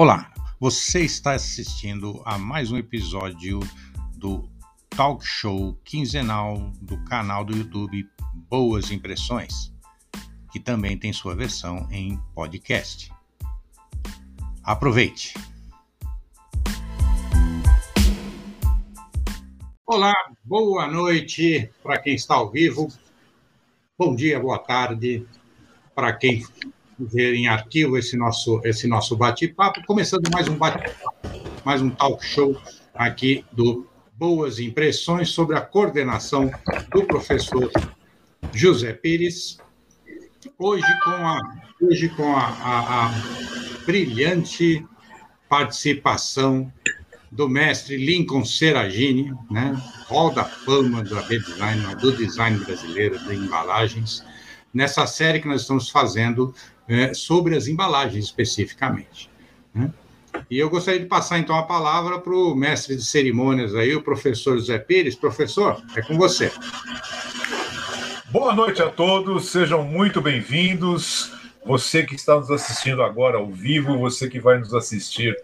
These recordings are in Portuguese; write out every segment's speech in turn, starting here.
Olá, você está assistindo a mais um episódio do talk show quinzenal do canal do YouTube Boas Impressões, que também tem sua versão em podcast. Aproveite! Olá, boa noite para quem está ao vivo, bom dia, boa tarde para quem ver em arquivo esse nosso, esse nosso bate-papo, começando mais um bate-papo, mais um talk show aqui do Boas Impressões sobre a coordenação do professor José Pires. Hoje com a, hoje com a, a, a brilhante participação do mestre Lincoln Seragini, né? Hall da Fama do design, do design brasileiro de embalagens, nessa série que nós estamos fazendo é, sobre as embalagens especificamente. Né? E eu gostaria de passar então a palavra para o mestre de cerimônias aí, o professor José Pires. Professor, é com você. Boa noite a todos, sejam muito bem-vindos. Você que está nos assistindo agora ao vivo, você que vai nos assistir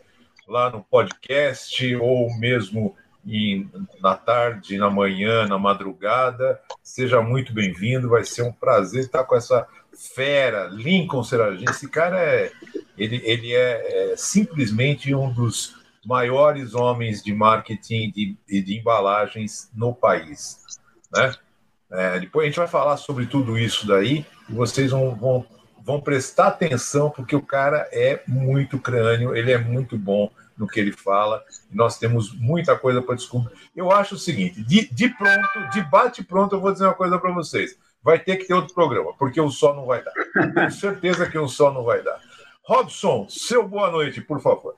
lá no podcast ou mesmo em, na tarde, na manhã, na madrugada, seja muito bem-vindo. Vai ser um prazer estar com essa fera, Lincoln Seragin. Esse cara é, ele, ele é, é, simplesmente um dos maiores homens de marketing e de, de, embalagens no país, né? É, depois a gente vai falar sobre tudo isso daí e vocês vão, vão, vão prestar atenção porque o cara é muito crânio, ele é muito bom no que ele fala. Nós temos muita coisa para descobrir. Eu acho o seguinte: de, de pronto, de bate pronto, eu vou dizer uma coisa para vocês vai ter que ter outro programa, porque o sol não vai dar. Tenho certeza que o sol não vai dar. Robson, seu boa noite, por favor.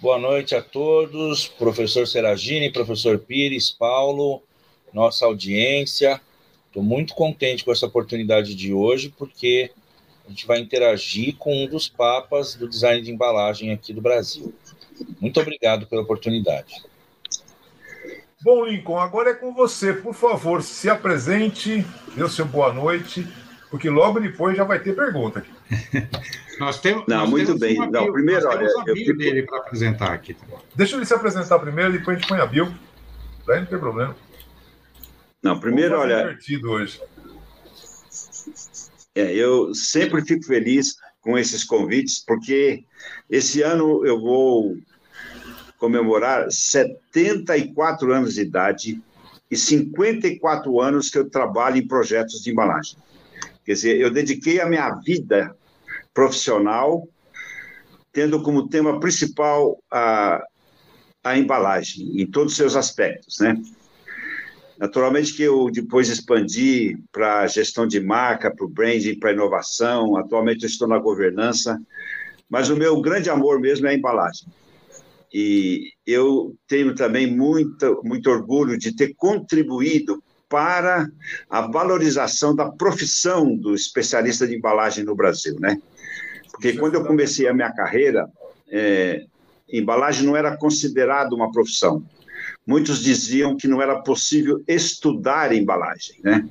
Boa noite a todos, professor Seragini, professor Pires, Paulo, nossa audiência. Estou muito contente com essa oportunidade de hoje, porque a gente vai interagir com um dos papas do design de embalagem aqui do Brasil. Muito obrigado pela oportunidade. Bom, Lincoln, agora é com você. Por favor, se apresente, dê o seu boa noite, porque logo depois já vai ter pergunta aqui. nós temos, não, nós muito temos bem. Bio, não, primeiro, nós olha, eu fico... dele para apresentar aqui. Deixa ele se apresentar primeiro, depois a gente põe a Bill. Daí não tem problema. Não, primeiro, olha. divertido hoje. É, eu sempre fico feliz com esses convites, porque esse ano eu vou comemorar 74 anos de idade e 54 anos que eu trabalho em projetos de embalagem. Quer dizer, eu dediquei a minha vida profissional tendo como tema principal a, a embalagem, em todos os seus aspectos, né? Naturalmente que eu depois expandi para gestão de marca, para o branding, para inovação, atualmente eu estou na governança, mas o meu grande amor mesmo é a embalagem. E eu tenho também muito, muito orgulho de ter contribuído para a valorização da profissão do especialista de embalagem no Brasil, né? Porque quando eu comecei a minha carreira, é, embalagem não era considerado uma profissão. Muitos diziam que não era possível estudar embalagem, né?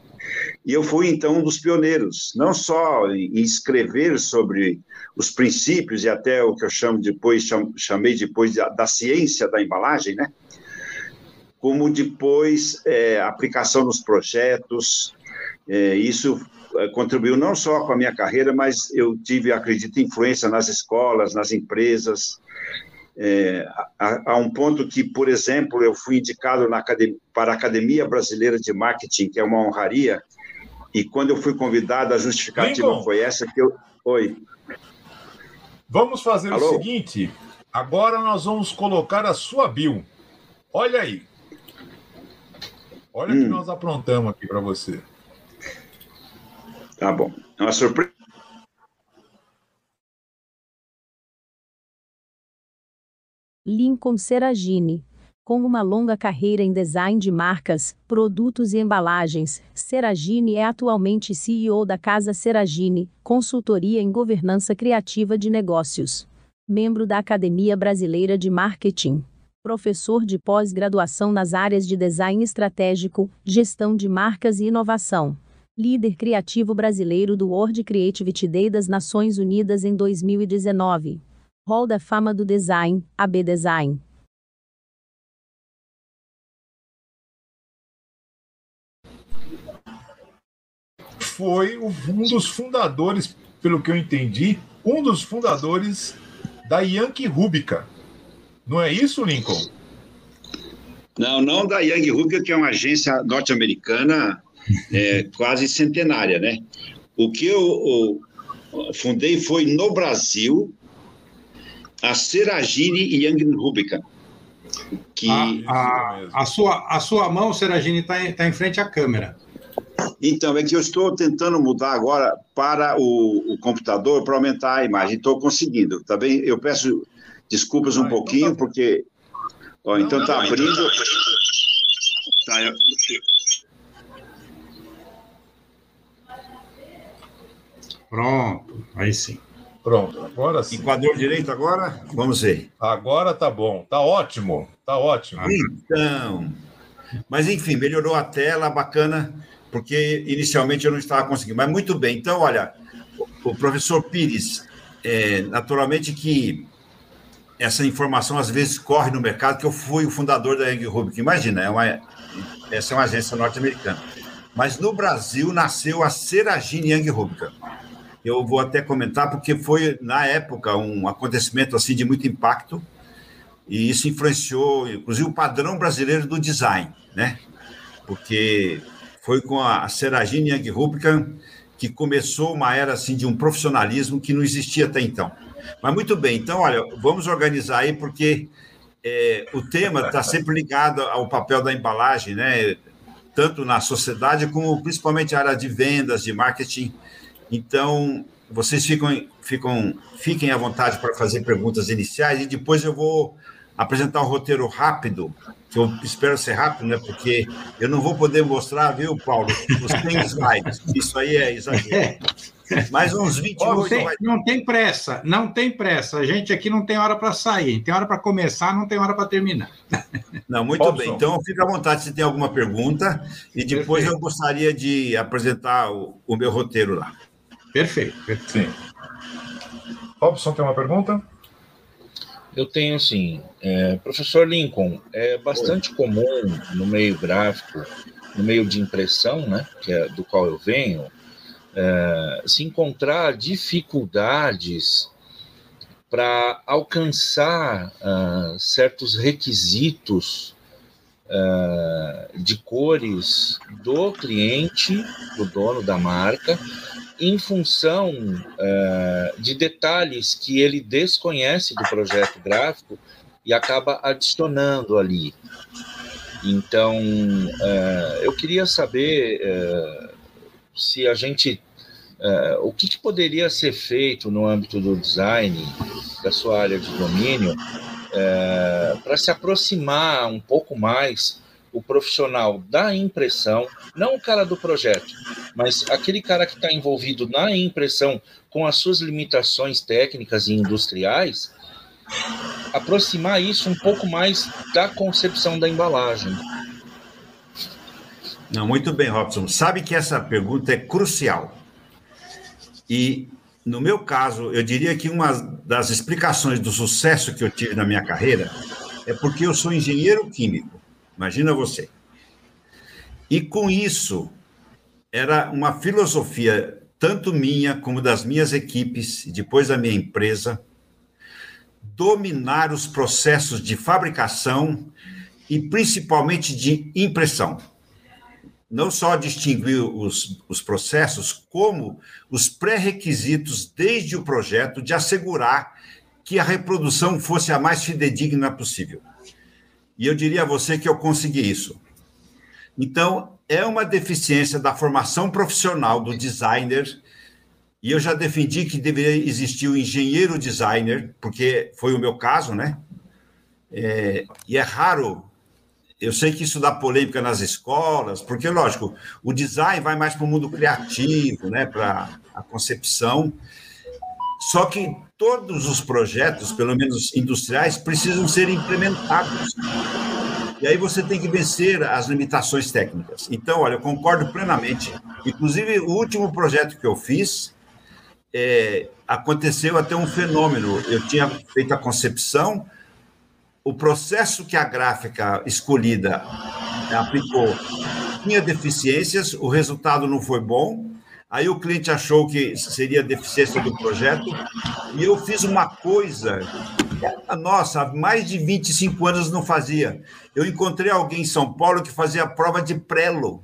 E eu fui, então, um dos pioneiros, não só em escrever sobre os princípios e até o que eu chamo depois, chamei depois da ciência da embalagem, né? Como depois é, aplicação nos projetos. É, isso é, contribuiu não só com a minha carreira, mas eu tive, acredito, influência nas escolas, nas empresas, é, a, a, um ponto que, por exemplo, eu fui indicado academia, para a Academia Brasileira de Marketing, que é uma honraria, e quando eu fui convidado, a justificativa Lincoln, foi essa que eu... Oi. Vamos fazer Alô? o seguinte, agora nós vamos colocar a sua bio. Olha aí. Olha o hum. que nós aprontamos aqui para você. Tá bom. É uma surpresa Lincoln Seragini. Com uma longa carreira em design de marcas, produtos e embalagens, Seragini é atualmente CEO da Casa Seragini, consultoria em governança criativa de negócios. Membro da Academia Brasileira de Marketing. Professor de pós-graduação nas áreas de design estratégico, gestão de marcas e inovação. Líder criativo brasileiro do World Creativity Day das Nações Unidas em 2019 Hall da Fama do Design, AB Design. Foi um dos fundadores, pelo que eu entendi, um dos fundadores da Yankee Rubica. Não é isso, Lincoln? Não, não da Yankee Rubica, que é uma agência norte-americana é, quase centenária, né? O que eu, eu fundei foi no Brasil a Seragine Young Rubica. Que... A, a, a, sua, a sua mão, Seragine, está em, tá em frente à câmera. Então, é que eu estou tentando mudar agora para o, o computador para aumentar a imagem. Estou conseguindo, tá bem? Eu peço desculpas um ah, pouquinho, então tá porque. Ó, então está abrindo. Tá, eu... Pronto, aí sim. Pronto, agora sim. Enquadrou direito agora? Vamos ver. Agora tá bom, tá ótimo, tá ótimo. Então, mas enfim, melhorou a tela, bacana, porque inicialmente eu não estava conseguindo. Mas muito bem, então, olha, o professor Pires, é, naturalmente que essa informação às vezes corre no mercado, que eu fui o fundador da Young Rubik. Imagina, é uma, essa é uma agência norte-americana. Mas no Brasil nasceu a Seragine Young Rubika eu vou até comentar, porque foi, na época, um acontecimento assim de muito impacto, e isso influenciou, inclusive, o padrão brasileiro do design, né? Porque foi com a Seragine Young Rubicam que começou uma era assim de um profissionalismo que não existia até então. Mas muito bem, então, olha, vamos organizar aí, porque é, o tema está sempre ligado ao papel da embalagem, né? Tanto na sociedade como principalmente a área de vendas, de marketing então, vocês ficam, ficam, fiquem à vontade para fazer perguntas iniciais e depois eu vou apresentar um roteiro rápido, que eu espero ser rápido, né? Porque eu não vou poder mostrar, viu, Paulo, os 100 slides. Isso aí é exagero. Mais uns 28. Oh, não, tem, vai... não tem pressa, não tem pressa. A gente aqui não tem hora para sair, tem hora para começar, não tem hora para terminar. Não, muito Robson. bem. Então, fica à vontade se tem alguma pergunta, e depois Perfeito. eu gostaria de apresentar o, o meu roteiro lá. Perfeito. Sim. Robson, tem uma pergunta? Eu tenho sim. É, professor Lincoln, é bastante Oi. comum no meio gráfico, no meio de impressão, né, que é do qual eu venho, é, se encontrar dificuldades para alcançar uh, certos requisitos uh, de cores do cliente, do dono da marca, em função uh, de detalhes que ele desconhece do projeto gráfico e acaba adicionando ali. Então, uh, eu queria saber uh, se a gente. o que, que, poderia ser feito no âmbito do design, da sua área de domínio, para se aproximar um pouco mais o profissional da impressão, não o cara do projeto, mas aquele cara que está envolvido na impressão com as suas limitações técnicas e industriais, aproximar isso um pouco mais da concepção da embalagem. Não, muito bem, Robson. Sabe que essa pergunta é crucial. E, no meu caso, eu diria que uma das explicações do sucesso que eu tive na minha carreira é porque eu sou engenheiro químico. Imagina você. E com isso, era uma filosofia, tanto minha como das minhas equipes, e depois da minha empresa, dominar os processos de fabricação e principalmente de impressão. Não só distinguir os, os processos, como os pré-requisitos desde o projeto de assegurar que a reprodução fosse a mais fidedigna possível. E eu diria a você que eu consegui isso. Então, é uma deficiência da formação profissional do designer, e eu já defendi que deveria existir o engenheiro designer, porque foi o meu caso, né? É, e é raro, eu sei que isso dá polêmica nas escolas, porque, lógico, o design vai mais para o mundo criativo, né? Para a concepção. Só que todos os projetos, pelo menos industriais, precisam ser implementados. E aí você tem que vencer as limitações técnicas. Então, olha, eu concordo plenamente. Inclusive, o último projeto que eu fiz, é, aconteceu até um fenômeno. Eu tinha feito a concepção, o processo que a gráfica escolhida aplicou tinha deficiências, o resultado não foi bom. Aí o cliente achou que seria deficiência do projeto, e eu fiz uma coisa nossa, há mais de 25 anos não fazia. Eu encontrei alguém em São Paulo que fazia a prova de prelo.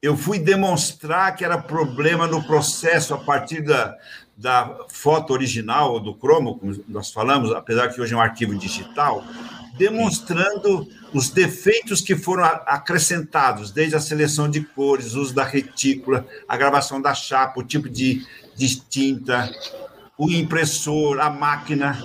Eu fui demonstrar que era problema no processo a partir da, da foto original do cromo, como nós falamos, apesar que hoje é um arquivo digital, demonstrando os defeitos que foram acrescentados, desde a seleção de cores, uso da retícula, a gravação da chapa, o tipo de, de tinta, o impressor, a máquina.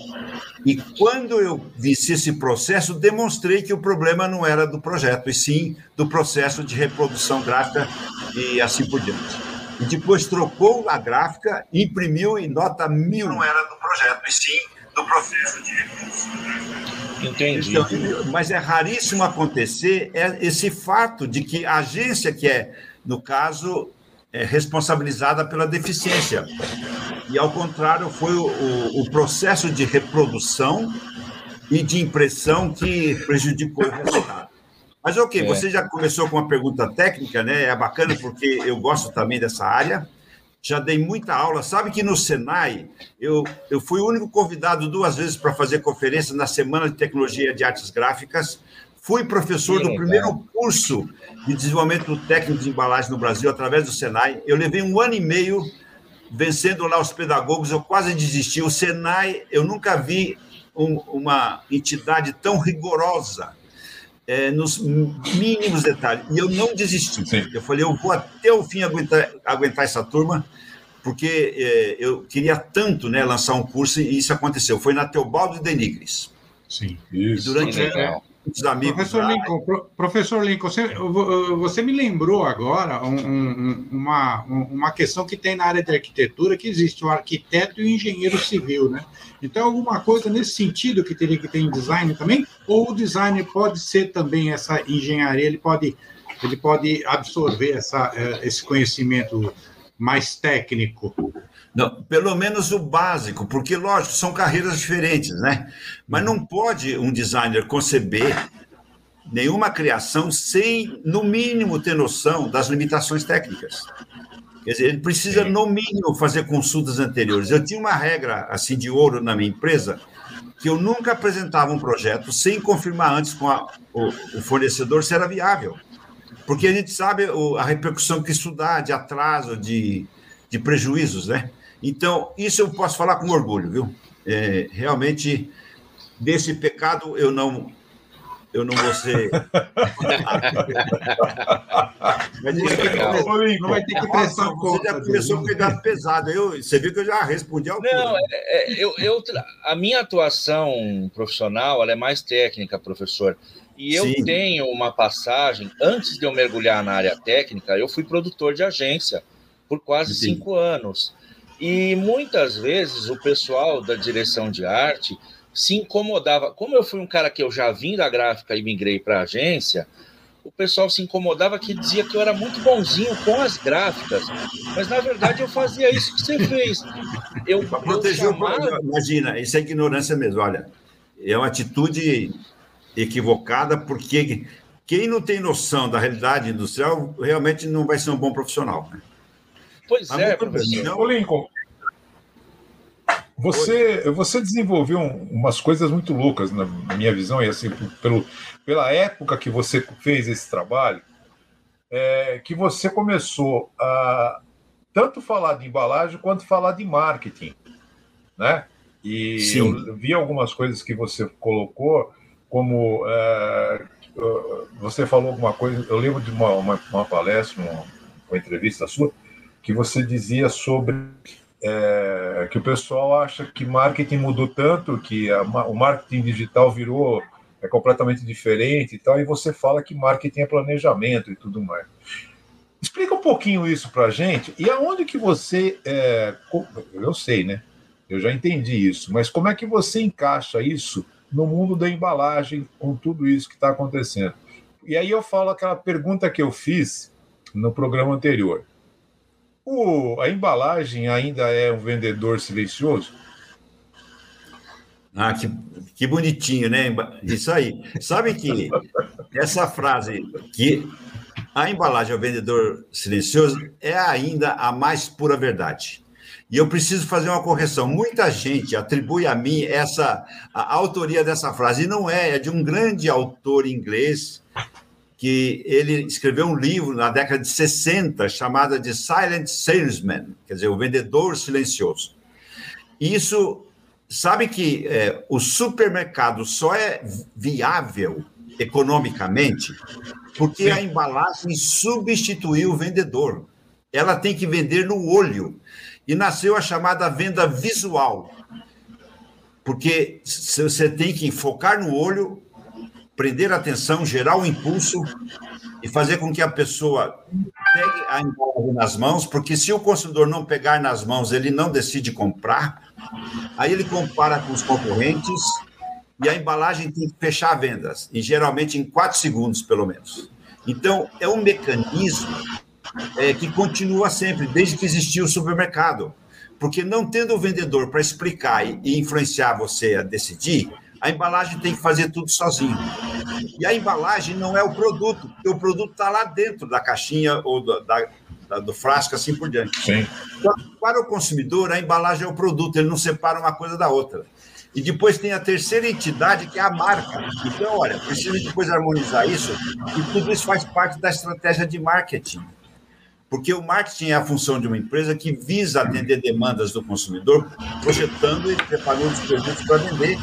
E quando eu visse esse processo, demonstrei que o problema não era do projeto, e sim do processo de reprodução gráfica e assim por diante. E depois trocou a gráfica, imprimiu em nota mil. Não era do projeto, e sim do processo de reprodução gráfica. Entendi. Então, mas é raríssimo acontecer esse fato de que a agência que é, no caso, é responsabilizada pela deficiência. E, ao contrário, foi o, o, o processo de reprodução e de impressão que prejudicou o resultado. Mas, ok, é. você já começou com uma pergunta técnica, né? É bacana porque eu gosto também dessa área. Já dei muita aula. Sabe que no Senai, eu, eu fui o único convidado duas vezes para fazer conferência na Semana de Tecnologia de Artes Gráficas. Fui professor do primeiro curso de desenvolvimento técnico de embalagem no Brasil, através do Senai. Eu levei um ano e meio vencendo lá os pedagogos, eu quase desisti. O Senai, eu nunca vi um, uma entidade tão rigorosa é, nos mínimos detalhes. E eu não desisti. Sim. Eu falei, eu vou até o fim aguentar, aguentar essa turma, porque é, eu queria tanto né, lançar um curso e isso aconteceu. Foi na Teobaldo de Denigres. Sim, isso. E durante, é, os amigos. Professor Lincoln, pro, professor Lincoln, você, você, me lembrou agora um, um, uma, uma questão que tem na área de arquitetura, que existe o arquiteto e o engenheiro civil, né? Então, alguma coisa nesse sentido que teria que ter em design também? Ou o design pode ser também essa engenharia, ele pode, ele pode absorver essa, eh, esse conhecimento mais técnico? Não, pelo menos o básico, porque, lógico, são carreiras diferentes, né? Mas não pode um designer conceber nenhuma criação sem, no mínimo, ter noção das limitações técnicas. Quer dizer, ele precisa, no mínimo, fazer consultas anteriores. Eu tinha uma regra, assim, de ouro na minha empresa, que eu nunca apresentava um projeto sem confirmar antes com a, o, o, fornecedor se era viável. Porque a gente sabe a repercussão que isso dá de atraso, de, de prejuízos, né? Então, isso eu posso falar com orgulho, viu? É, realmente, desse pecado eu não eu não vou ser. Mas isso é não vai ter que prestar Você já começou a pegar pesado. Eu, você viu que eu já respondi ao Não, é, é, eu, eu, a minha atuação profissional é mais técnica, professor. E eu Sim. tenho uma passagem, antes de eu mergulhar na área técnica, eu fui produtor de agência por quase Sim. cinco anos. E muitas vezes o pessoal da direção de arte se incomodava. Como eu fui um cara que eu já vim da gráfica e migrei para a agência, o pessoal se incomodava que dizia que eu era muito bonzinho com as gráficas, mas na verdade eu fazia isso que você fez. Eu, protegeu, eu chamava... imagina, isso é ignorância mesmo. Olha, é uma atitude equivocada porque quem não tem noção da realidade industrial realmente não vai ser um bom profissional. Né? Pois Mas é, professor. Não... Lincoln, você, você desenvolveu umas coisas muito loucas, na minha visão, e assim, pelo, pela época que você fez esse trabalho, é, que você começou a tanto falar de embalagem quanto falar de marketing, né? E Sim. eu vi algumas coisas que você colocou, como é, você falou alguma coisa, eu lembro de uma, uma, uma palestra, uma, uma entrevista sua, que você dizia sobre é, que o pessoal acha que marketing mudou tanto, que a, o marketing digital virou é completamente diferente e tal, e você fala que marketing é planejamento e tudo mais. Explica um pouquinho isso para a gente, e aonde que você, é, eu sei, né? Eu já entendi isso, mas como é que você encaixa isso no mundo da embalagem com tudo isso que está acontecendo? E aí eu falo aquela pergunta que eu fiz no programa anterior o, a embalagem ainda é um vendedor silencioso? Ah, que, que bonitinho, né? Isso aí. Sabe que essa frase que a embalagem é o vendedor silencioso é ainda a mais pura verdade. E eu preciso fazer uma correção. Muita gente atribui a mim essa a autoria dessa frase. E não é, é de um grande autor inglês que ele escreveu um livro na década de 60 chamado de Silent Salesman, quer dizer, o vendedor silencioso. Isso, sabe que é, o supermercado só é viável economicamente porque a embalagem substituiu o vendedor. Ela tem que vender no olho. E nasceu a chamada venda visual. Porque você tem que focar no olho, prender a atenção, gerar o impulso e fazer com que a pessoa pegue a embalagem nas mãos, porque se o consumidor não pegar nas mãos, ele não decide comprar. Aí ele compara com os concorrentes e a embalagem tem que fechar vendas, e geralmente em quatro segundos, pelo menos. Então, é um mecanismo é, que continua sempre, desde que existiu o supermercado. Porque não tendo o vendedor para explicar e influenciar você a decidir, a embalagem tem que fazer tudo sozinho. E a embalagem não é o produto, porque o produto está lá dentro da caixinha ou do, da, da, do frasco, assim por diante. Sim. Então, para o consumidor, a embalagem é o produto, ele não separa uma coisa da outra. E depois tem a terceira entidade, que é a marca. Então, olha, precisa depois harmonizar isso, e tudo isso faz parte da estratégia de marketing. Porque o marketing é a função de uma empresa que visa atender demandas do consumidor, projetando e preparando os produtos para vender,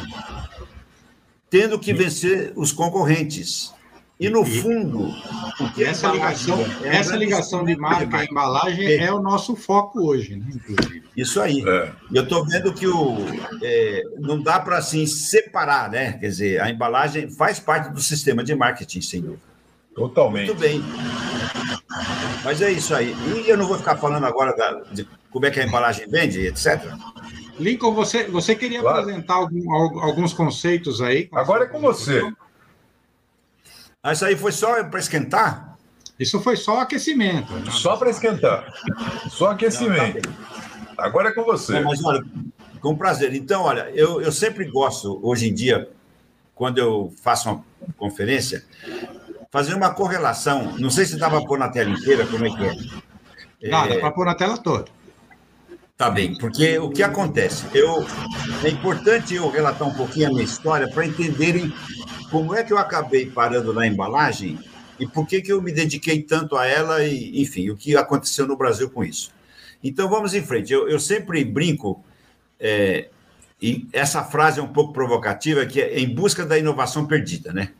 tendo que vencer os concorrentes. E no fundo, essa ligação, é essa ligação de marca e embalagem é. é o nosso foco hoje, né? Inclusive. Isso aí. É. Eu estou vendo que o, é, não dá para assim separar, né? Quer dizer, a embalagem faz parte do sistema de marketing, sem dúvida. Totalmente. Muito bem. Mas é isso aí. E eu não vou ficar falando agora da, de como é que a embalagem vende, etc. Lincoln, você, você queria claro. apresentar algum, alguns conceitos aí? Agora é com você. Ah, isso aí foi só para esquentar? Isso foi só aquecimento. Né? Só para esquentar. Só aquecimento. Não, tá Agora é com você. Não, mas olha, com prazer. Então, olha, eu, eu sempre gosto, hoje em dia, quando eu faço uma conferência, fazer uma correlação. Não sei se dá para pôr na tela inteira, como é que é. Dá, é... dá para pôr na tela toda. Tá bem, porque o que acontece? Eu, é importante eu relatar um pouquinho a minha história para entenderem como é que eu acabei parando na embalagem e por que, que eu me dediquei tanto a ela e, enfim, o que aconteceu no Brasil com isso. Então, vamos em frente. Eu, eu sempre brinco, é, e essa frase é um pouco provocativa, que é em busca da inovação perdida, né?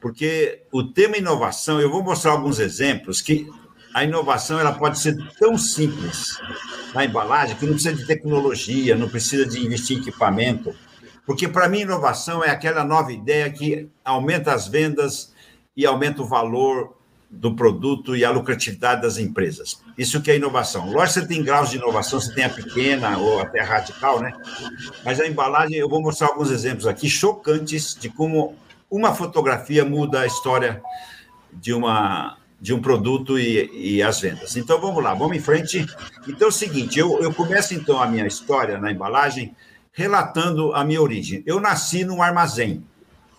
Porque o tema inovação, eu vou mostrar alguns exemplos que a inovação ela pode ser tão simples na embalagem que não precisa de tecnologia, não precisa de investir em equipamento, porque, para mim, inovação é aquela nova ideia que aumenta as vendas e aumenta o valor do produto e a lucratividade das empresas. Isso que é inovação. Lógico você tem graus de inovação, você tem a pequena ou até radical, né? Mas a embalagem, eu vou mostrar alguns exemplos aqui chocantes de como uma fotografia muda a história de uma de um produto e, e, as vendas. Então vamos lá, vamos em frente. Então é o seguinte, eu, eu começo então a minha história na embalagem relatando a minha origem. Eu nasci num armazém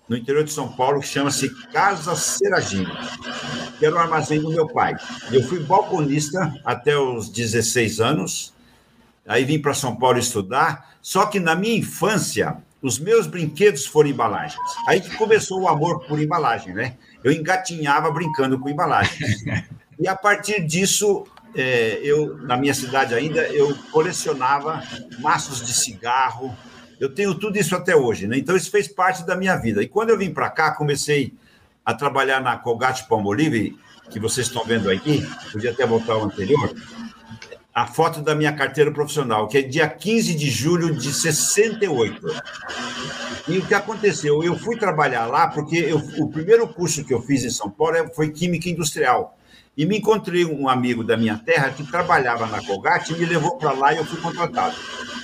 no interior de São Paulo que chama-se Casa Seragini, que era o armazém do meu pai. Eu fui balconista até os 16 anos, aí vim para São Paulo estudar, só que na minha infância os meus brinquedos foram embalagens. Aí que começou o amor por embalagem, né? Eu engatinhava brincando com embalagens. E a partir disso, é, eu, na minha cidade ainda, eu colecionava maços de cigarro. Eu tenho tudo isso até hoje, né? Então, isso fez parte da minha vida. E quando eu vim para cá, comecei a trabalhar na Colgate Palmolive, que vocês estão vendo aqui, podia até voltar ao anterior, a foto da minha carteira profissional, que é dia 15 de julho de 68. E o que aconteceu? Eu fui trabalhar lá porque eu, o primeiro curso que eu fiz em São Paulo foi Química Industrial. E me encontrei um amigo da minha terra que trabalhava na Colgate e me levou para lá e eu fui contratado.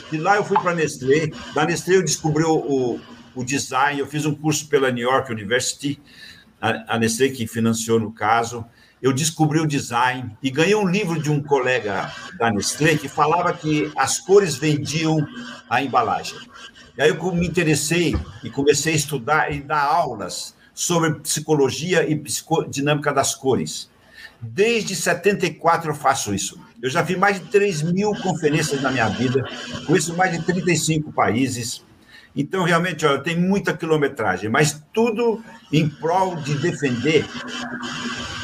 De lá eu fui para a Nestlé. Da Nestlé eu descobri o, o design, eu fiz um curso pela New York University, a, a Nestlé que financiou no caso. Eu descobri o design e ganhei um livro de um colega da Nestlé que falava que as cores vendiam a embalagem. E aí eu me interessei e comecei a estudar e dar aulas sobre psicologia e psicodinâmica das cores. Desde 74 eu faço isso. Eu já fiz mais de 3 mil conferências na minha vida, conheço mais de 35 países. Então, realmente, olha, tem muita quilometragem, mas tudo em prol de defender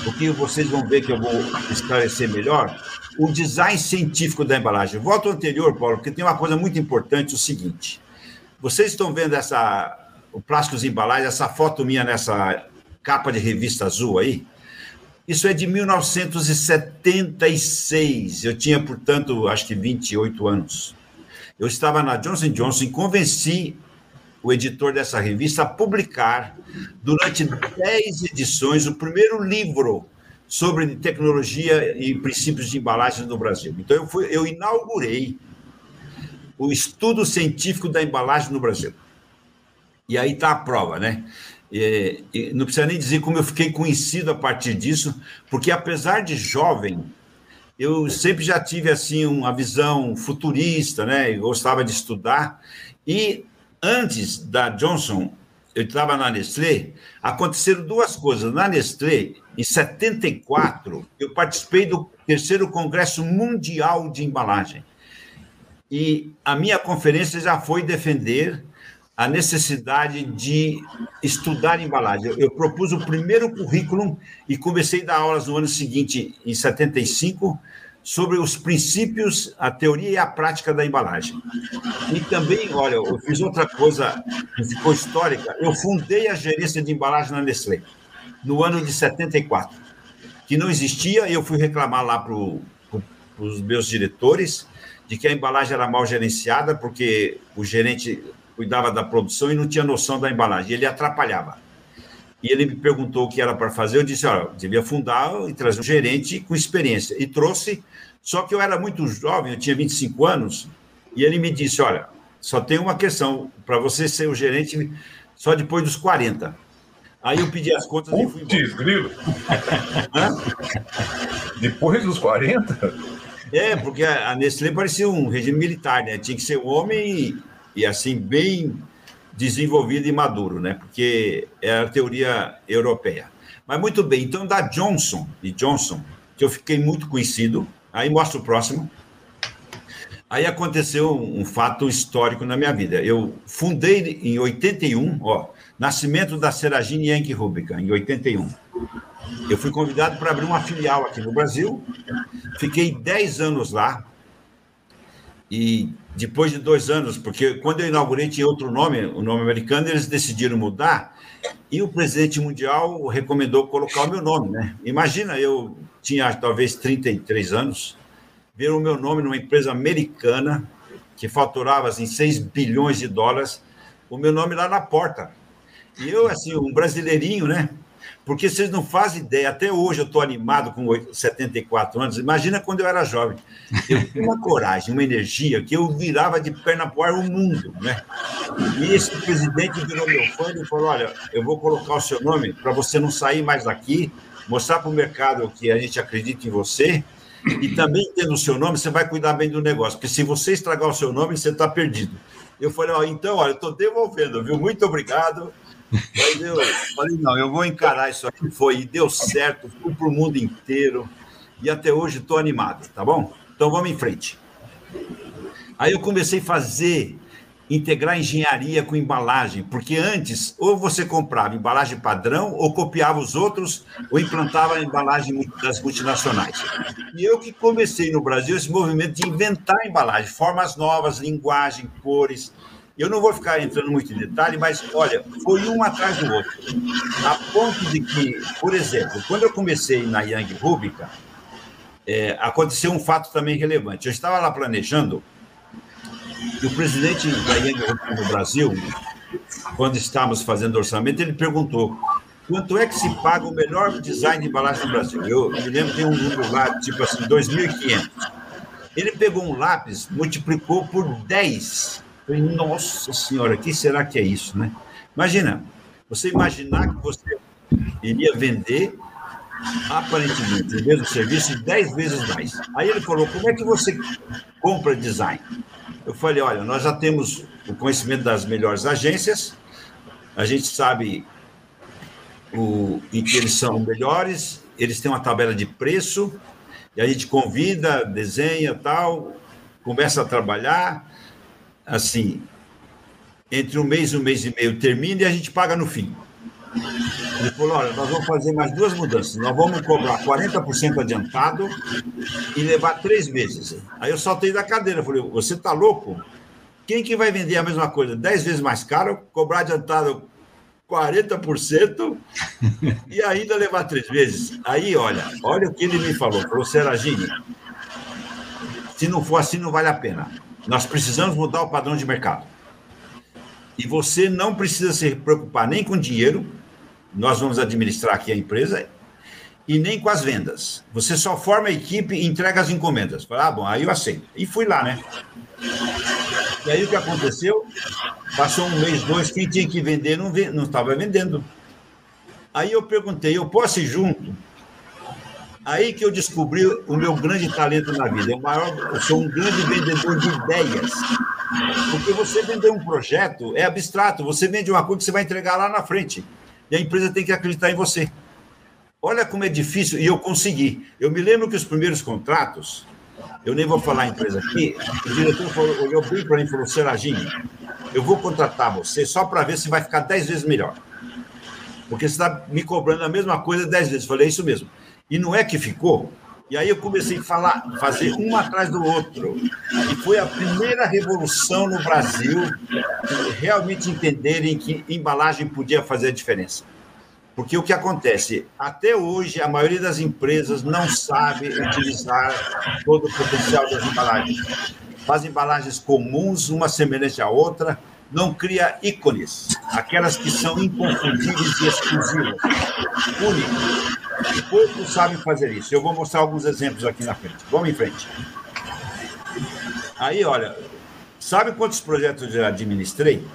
o que vocês vão ver que eu vou esclarecer melhor, o design científico da embalagem. Volto ao anterior, Paulo, porque tem uma coisa muito importante, o seguinte. Vocês estão vendo essa o plásticos embalagem, essa foto minha nessa capa de revista azul aí? Isso é de 1976. Eu tinha, portanto, acho que 28 anos. Eu estava na Johnson Johnson e convenci o editor dessa revista a publicar, durante 10 edições, o primeiro livro sobre tecnologia e princípios de embalagem no Brasil. Então, eu, fui, eu inaugurei o estudo científico da embalagem no Brasil. E aí está a prova, né? E, e não precisa nem dizer como eu fiquei conhecido a partir disso, porque apesar de jovem, eu sempre já tive assim uma visão futurista, né? Eu gostava de estudar e antes da Johnson, eu estava na Nestlé, aconteceram duas coisas. Na Nestlé, em 74, eu participei do terceiro Congresso Mundial de Embalagem. E a minha conferência já foi defender a necessidade de estudar embalagem. Eu, propus o primeiro currículo e comecei a dar aulas no ano seguinte, em 75, sobre os princípios, a teoria e a prática da embalagem. E também, olha, eu fiz outra coisa que ficou histórica. Eu fundei a gerência de embalagem na Nestlé, no ano de 74, que não existia, eu fui reclamar lá para os meus diretores de que a embalagem era mal gerenciada, porque o gerente cuidava da produção e não tinha noção da embalagem, ele atrapalhava. E ele me perguntou o que era para fazer, eu disse, olha, devia fundar e trazer um gerente com experiência. E trouxe, só que eu era muito jovem, eu tinha 25 anos, e ele me disse, olha, só tem uma questão, para você ser o gerente só depois dos 40. Aí eu pedi as contas e fui embora. Depois dos 40? É, porque a Nestlé parecia um regime militar, né? Tinha que ser um homem e, e assim, bem desenvolvido e maduro, né? Porque é a teoria europeia. Mas muito bem, então da Johnson, de Johnson, que eu fiquei muito conhecido, aí mostra o próximo. Aí aconteceu um, fato histórico na minha vida. Eu fundei em 81, ó, nascimento da Seragine Yankee Rubica, em 81. Eu fui convidado para abrir uma filial aqui no Brasil, fiquei 10 anos lá, e depois de dois anos, porque quando eu inaugurei tinha outro nome, o nome americano, eles decidiram mudar, e o presidente mundial recomendou colocar o meu nome, né? Imagina, eu tinha talvez 33 anos, ver o meu nome numa empresa americana que faturava assim, 6 bilhões de dólares, o meu nome lá na porta. E eu, assim, um brasileirinho, né? Porque vocês não fazem ideia, até hoje eu estou animado com 74 anos, imagina quando eu era jovem. Eu tinha uma coragem, uma energia, que eu virava de perna para o ar o mundo. Né? E esse presidente virou meu fã e falou: Olha, eu vou colocar o seu nome para você não sair mais daqui, mostrar para o mercado que a gente acredita em você. E também tendo o seu nome, você vai cuidar bem do negócio, porque se você estragar o seu nome, você está perdido. Eu falei, ó, então, olha, eu estou devolvendo, viu? Muito obrigado. Eu falei, não, eu vou encarar isso aqui. Foi, e deu certo, fui para o mundo inteiro. E até hoje estou animado, tá bom? Então vamos em frente. Aí eu comecei a fazer, integrar engenharia com embalagem, porque antes, ou você comprava embalagem padrão, ou copiava os outros, ou implantava a embalagem das multinacionais. E eu que comecei no Brasil esse movimento de inventar embalagem, formas novas, linguagem, cores eu não vou ficar entrando muito em detalhe, mas olha, foi um atrás do outro. A ponto de que, por exemplo, quando eu comecei na Young Rubica, é, aconteceu um fato também relevante. Eu estava lá planejando e o presidente da Young Rubica no Brasil, quando estávamos fazendo orçamento, ele perguntou quanto é que se paga o melhor design de embalagem no Brasil. Eu, me lembro que tem um número lá, tipo assim, 2.500. Ele pegou um lápis, multiplicou por 10 Falei, nossa senhora, que será que é isso, né? Imagina, você imaginar que você iria vender aparentemente, o mesmo serviço 10 vezes mais. Aí ele falou: como é que você compra design? Eu falei: olha, nós já temos o conhecimento das melhores agências, a gente sabe o, em que eles são melhores, eles têm uma tabela de preço, e a gente convida, desenha tal, começa a trabalhar, assim, entre um mês e um mês e meio termina e a gente paga no fim. Ele falou: olha, nós vamos fazer mais duas mudanças. Nós vamos cobrar 40% adiantado e levar três meses. Aí eu saltei da cadeira. Falei: você está louco? Quem que vai vender a mesma coisa? Dez vezes mais caro, cobrar adiantado 40% e ainda levar três meses. Aí, olha, olha o que ele me falou. Falou, se não for assim, não vale a pena. Nós precisamos mudar o padrão de mercado. E você não precisa se preocupar nem com dinheiro, nós vamos administrar aqui a empresa, e nem com as vendas. Você só forma a equipe e entrega as encomendas. Falei, ah, bom, aí eu aceito. E fui lá, né? E aí o que aconteceu? Passou um mês, dois, quem tinha que vender não estava vendendo. Aí eu perguntei, eu posso ir junto? Aí que eu descobri o meu grande talento na vida. Eu, maior, eu sou um grande vendedor de ideias. Porque você vender um projeto é abstrato. Você vende uma coisa que você vai entregar lá na frente. E a empresa tem que acreditar em você. Olha como é difícil. E eu consegui. Eu me lembro que os primeiros contratos, eu nem vou falar a empresa aqui, o diretor falou, olhou bem para mim e falou: Seragini, eu vou contratar você só para ver se vai ficar dez vezes melhor. Porque você está me cobrando a mesma coisa dez vezes. Eu falei: é isso mesmo. E não é que ficou. E aí eu comecei a falar, fazer um atrás do outro. E foi a primeira revolução no Brasil realmente entenderem que embalagem podia fazer a diferença. Porque o que acontece? Até hoje, a maioria das empresas não sabe utilizar todo o potencial das embalagens. Faz embalagens comuns, uma semelhante à outra, não cria ícones, aquelas que são inconfundíveis e exclusivas, únicas. Poucos sabem fazer isso. Eu vou mostrar alguns exemplos aqui na frente. Vamos em frente. Aí, olha, sabe quantos projetos eu já administrei?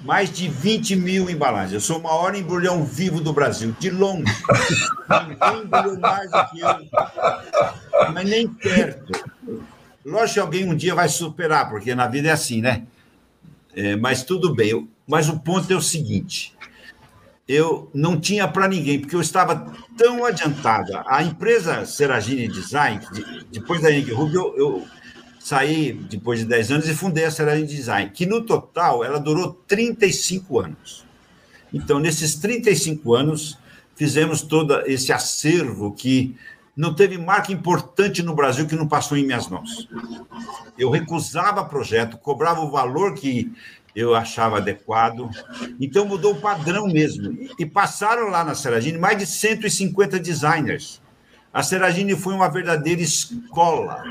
Mais de 20 mil embalagens. Eu sou o maior embrulhão vivo do Brasil, de longe. Ninguém embrulhou mais do que eu. Mas nem perto. Lógico que alguém um dia vai superar, porque na vida é assim, né? É, mas tudo bem. Mas o ponto é o seguinte: eu não tinha para ninguém, porque eu estava tão adiantada. A empresa Seragini Design, depois da Henrique Rubio, eu, eu, saí depois de 10 anos e fundei a Seragini Design, que no total ela durou 35 anos. Então, nesses 35 anos, fizemos todo esse acervo que não teve marca importante no Brasil que não passou em minhas mãos. Eu recusava projeto, cobrava o valor que eu achava adequado. Então mudou o padrão mesmo. E passaram lá na Seragine mais de 150 designers. A Seragine foi uma verdadeira escola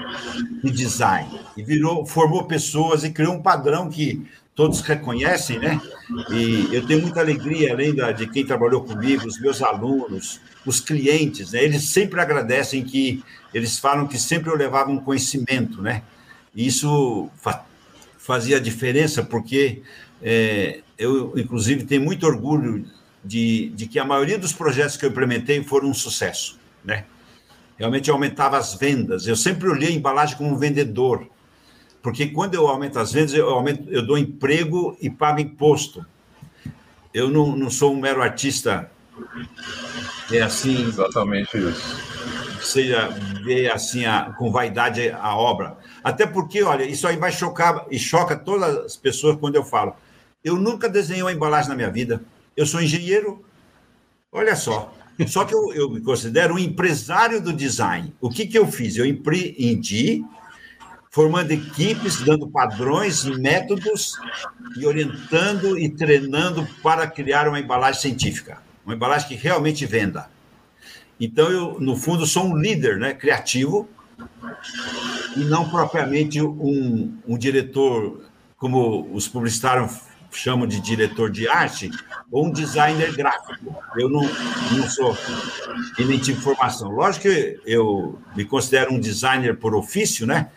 de design e virou, formou pessoas e criou um padrão que todos reconhecem, né? E eu tenho muita alegria, além de quem trabalhou comigo, os meus alunos, os clientes, né? Eles sempre agradecem que eles falam que sempre eu levava um conhecimento, né? E isso fazia diferença, porque é, eu, inclusive, tenho muito orgulho de, de que a maioria dos projetos que eu implementei foram um sucesso, né? Realmente aumentava as vendas. Eu sempre olhei a embalagem como um vendedor, porque quando eu aumento as vendas, eu, aumento, eu dou emprego e pago imposto. Eu não, não sou um mero artista, é assim. Exatamente isso. Seja ver assim a, com vaidade a obra. Até porque, olha, isso aí vai chocar e choca todas as pessoas quando eu falo. Eu nunca desenhei uma embalagem na minha vida. Eu sou engenheiro. Olha só. Só que eu, eu me considero um empresário do design. O que, que eu fiz? Eu empreendi, formando equipes, dando padrões, métodos e orientando e treinando para criar uma embalagem científica, uma embalagem que realmente venda. Então, eu, no fundo, sou um líder né, criativo e não propriamente um, um diretor, como os publicitários chamam de diretor de arte, ou um designer gráfico. Eu não, não sou e nem tive formação. Lógico que eu me considero um designer por ofício, né?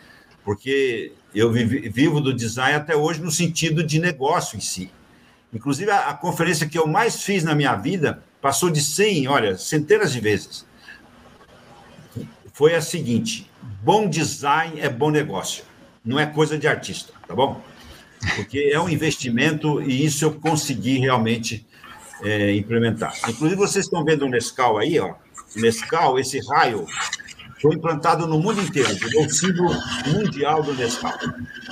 Porque eu vivo do design até hoje no sentido de negócio em si. Inclusive, a, a conferência que eu mais fiz na minha vida passou de 100, olha, centenas de vezes. Foi a seguinte: bom design é bom negócio, não é coisa de artista, tá bom? Porque é um investimento e isso eu consegui realmente é, implementar. Inclusive, vocês estão vendo o Nescau aí, ó. Nescau, esse raio, foi implantado no mundo inteiro, o símbolo mundial do Nescau.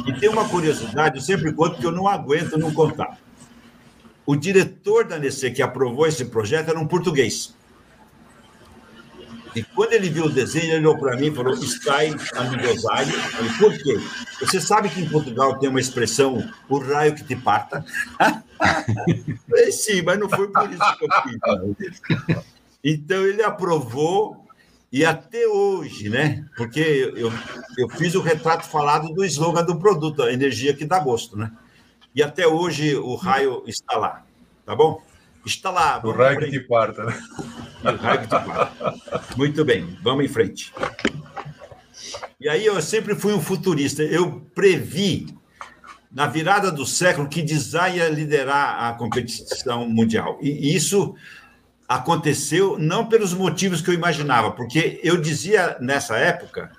E tem uma curiosidade, eu sempre conto que eu não aguento não contar. O diretor da Nestlé que aprovou esse projeto era um português. E quando ele viu o desenho, ele olhou para mim e falou: Sky amigosai. Falei, por quê? Você sabe que em Portugal tem uma expressão, o raio que te parta? falei, sim, mas não foi por isso que eu fiz. Então ele aprovou, e até hoje, né? Porque eu, eu fiz o retrato falado do slogan do produto, a energia que dá gosto, né? E até hoje o raio está lá, tá bom? Está lá. O raio que te parta, né? O raio que te parta. Muito bem, vamos em frente. E aí eu sempre fui um futurista. Eu previ, na virada do século, que design ia liderar a competição mundial. E isso aconteceu não pelos motivos que eu imaginava, porque eu dizia nessa época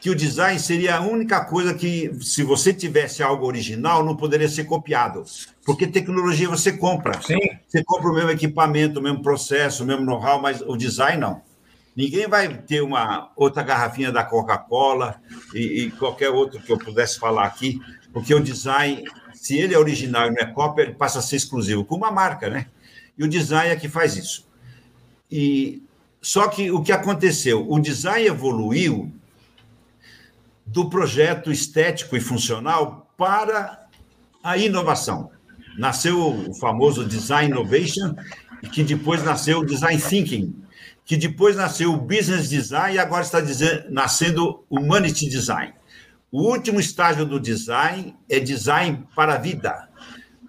que o design seria a única coisa que, se você tivesse algo original, não poderia ser copiado. Porque tecnologia você compra. Sim. Você compra o mesmo equipamento, o mesmo processo, o mesmo know-how, mas o design não. Ninguém vai ter uma outra garrafinha da Coca-Cola e, e, qualquer outro que eu pudesse falar aqui, porque o design, se ele é original e não é cópia, ele passa a ser exclusivo, com uma marca, né? E o design é que faz isso. E só que o que aconteceu? O design evoluiu do projeto estético e funcional para a inovação. Nasceu o famoso Design Innovation, que depois nasceu o Design Thinking, que depois nasceu o Business Design e agora está nascendo o Humanity Design. O último estágio do design é design para a vida.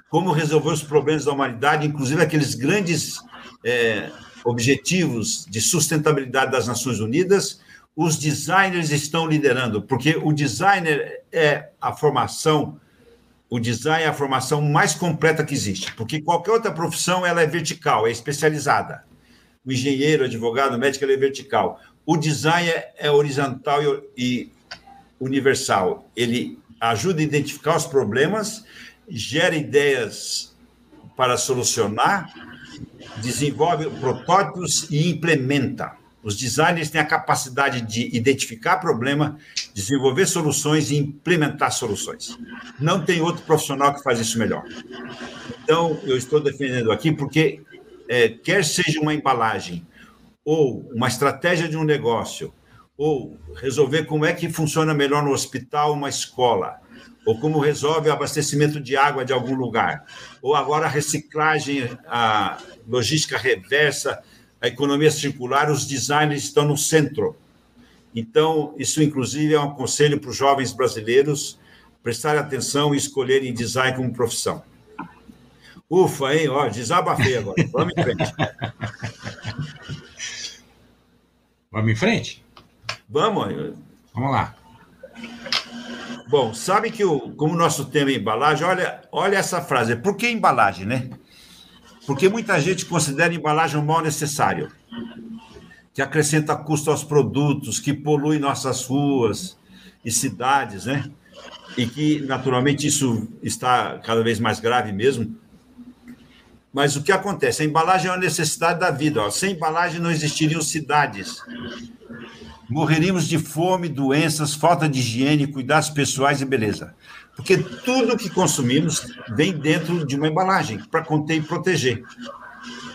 Como resolver os problemas da humanidade, inclusive aqueles grandes é, objetivos de sustentabilidade das Nações Unidas, os designers estão liderando, porque o designer é a formação, o design é a formação mais completa que existe, porque qualquer outra profissão ela é vertical, é especializada. O engenheiro, advogado, médico ele é vertical. O design é, é horizontal e, e universal. Ele ajuda a identificar os problemas, gera ideias para solucionar, desenvolve protótipos e implementa. Os designers têm a capacidade de identificar problema, desenvolver soluções e implementar soluções. Não tem outro profissional que faz isso melhor. Então, eu estou defendendo aqui porque, é, quer seja uma embalagem, ou uma estratégia de um negócio, ou resolver como é que funciona melhor no hospital, uma escola, ou como resolve o abastecimento de água de algum lugar, ou agora a reciclagem, a logística reversa, a economia circular, os designers estão no centro. Então, isso, inclusive, é um conselho para os jovens brasileiros prestarem atenção e escolherem design como profissão. Ufa, hein? Ó, desabafei agora. Vamos em frente. Vamos em frente? Vamos. Vamos lá. Bom, sabe que o, como o nosso tema é embalagem, olha, olha essa frase. Por que embalagem, né? Porque muita gente considera embalagem um mal necessário, que acrescenta custo aos produtos, que polui nossas ruas e cidades, né? E que, naturalmente, isso está cada vez mais grave mesmo. Mas o que acontece? A embalagem é uma necessidade da vida. Ó. Sem embalagem não existiriam cidades. Morreríamos de fome, doenças, falta de higiene, cuidados pessoais e beleza. Porque tudo que consumimos vem dentro de uma embalagem para conter e proteger.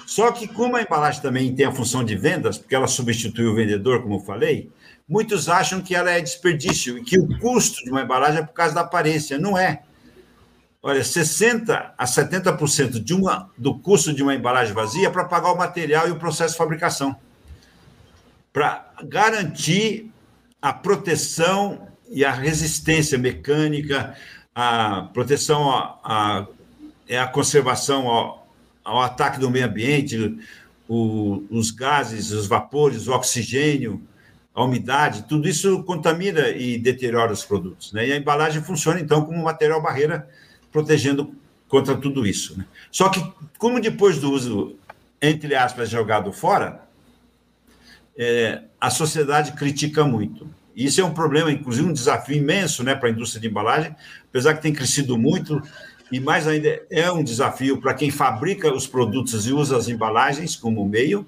Só que, como a embalagem também tem a função de vendas, porque ela substitui o vendedor, como eu falei, muitos acham que ela é desperdício e que o custo de uma embalagem é por causa da aparência. Não é. Olha, 60% a 70% de uma, do custo de uma embalagem vazia é para pagar o material e o processo de fabricação. Para garantir a proteção e a resistência mecânica, a proteção, a, a, é a conservação ao, ao, ataque do meio ambiente, o, os gases, os vapores, o oxigênio, a umidade, tudo isso contamina e deteriora os produtos. Né? E a embalagem funciona, então, como material barreira, protegendo contra tudo isso. Né? Só que, como depois do uso entre aspas, jogado fora, é, a sociedade critica muito. Isso é um problema, inclusive um desafio imenso né, para a indústria de embalagem, apesar que tem crescido muito, e mais ainda é um desafio para quem fabrica os produtos e usa as embalagens como meio.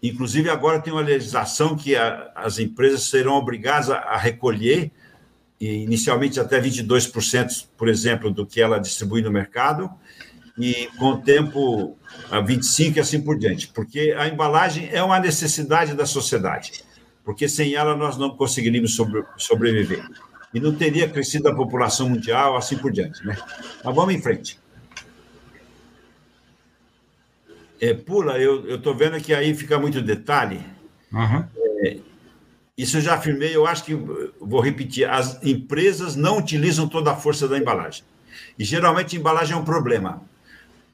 Inclusive, agora tem uma legislação que a, as empresas serão obrigadas a, a recolher, inicialmente até 22%, por exemplo, do que ela distribui no mercado, e com o tempo a 25 e assim por diante, porque a embalagem é uma necessidade da sociedade, porque sem ela nós não conseguiríamos sobre, sobreviver. E não teria crescido a população mundial, assim por diante. Né? Mas vamos em frente. É, pula, eu estou vendo que aí fica muito detalhe. Uhum. É, isso eu já afirmei, eu acho que vou repetir: as empresas não utilizam toda a força da embalagem. E geralmente a embalagem é um problema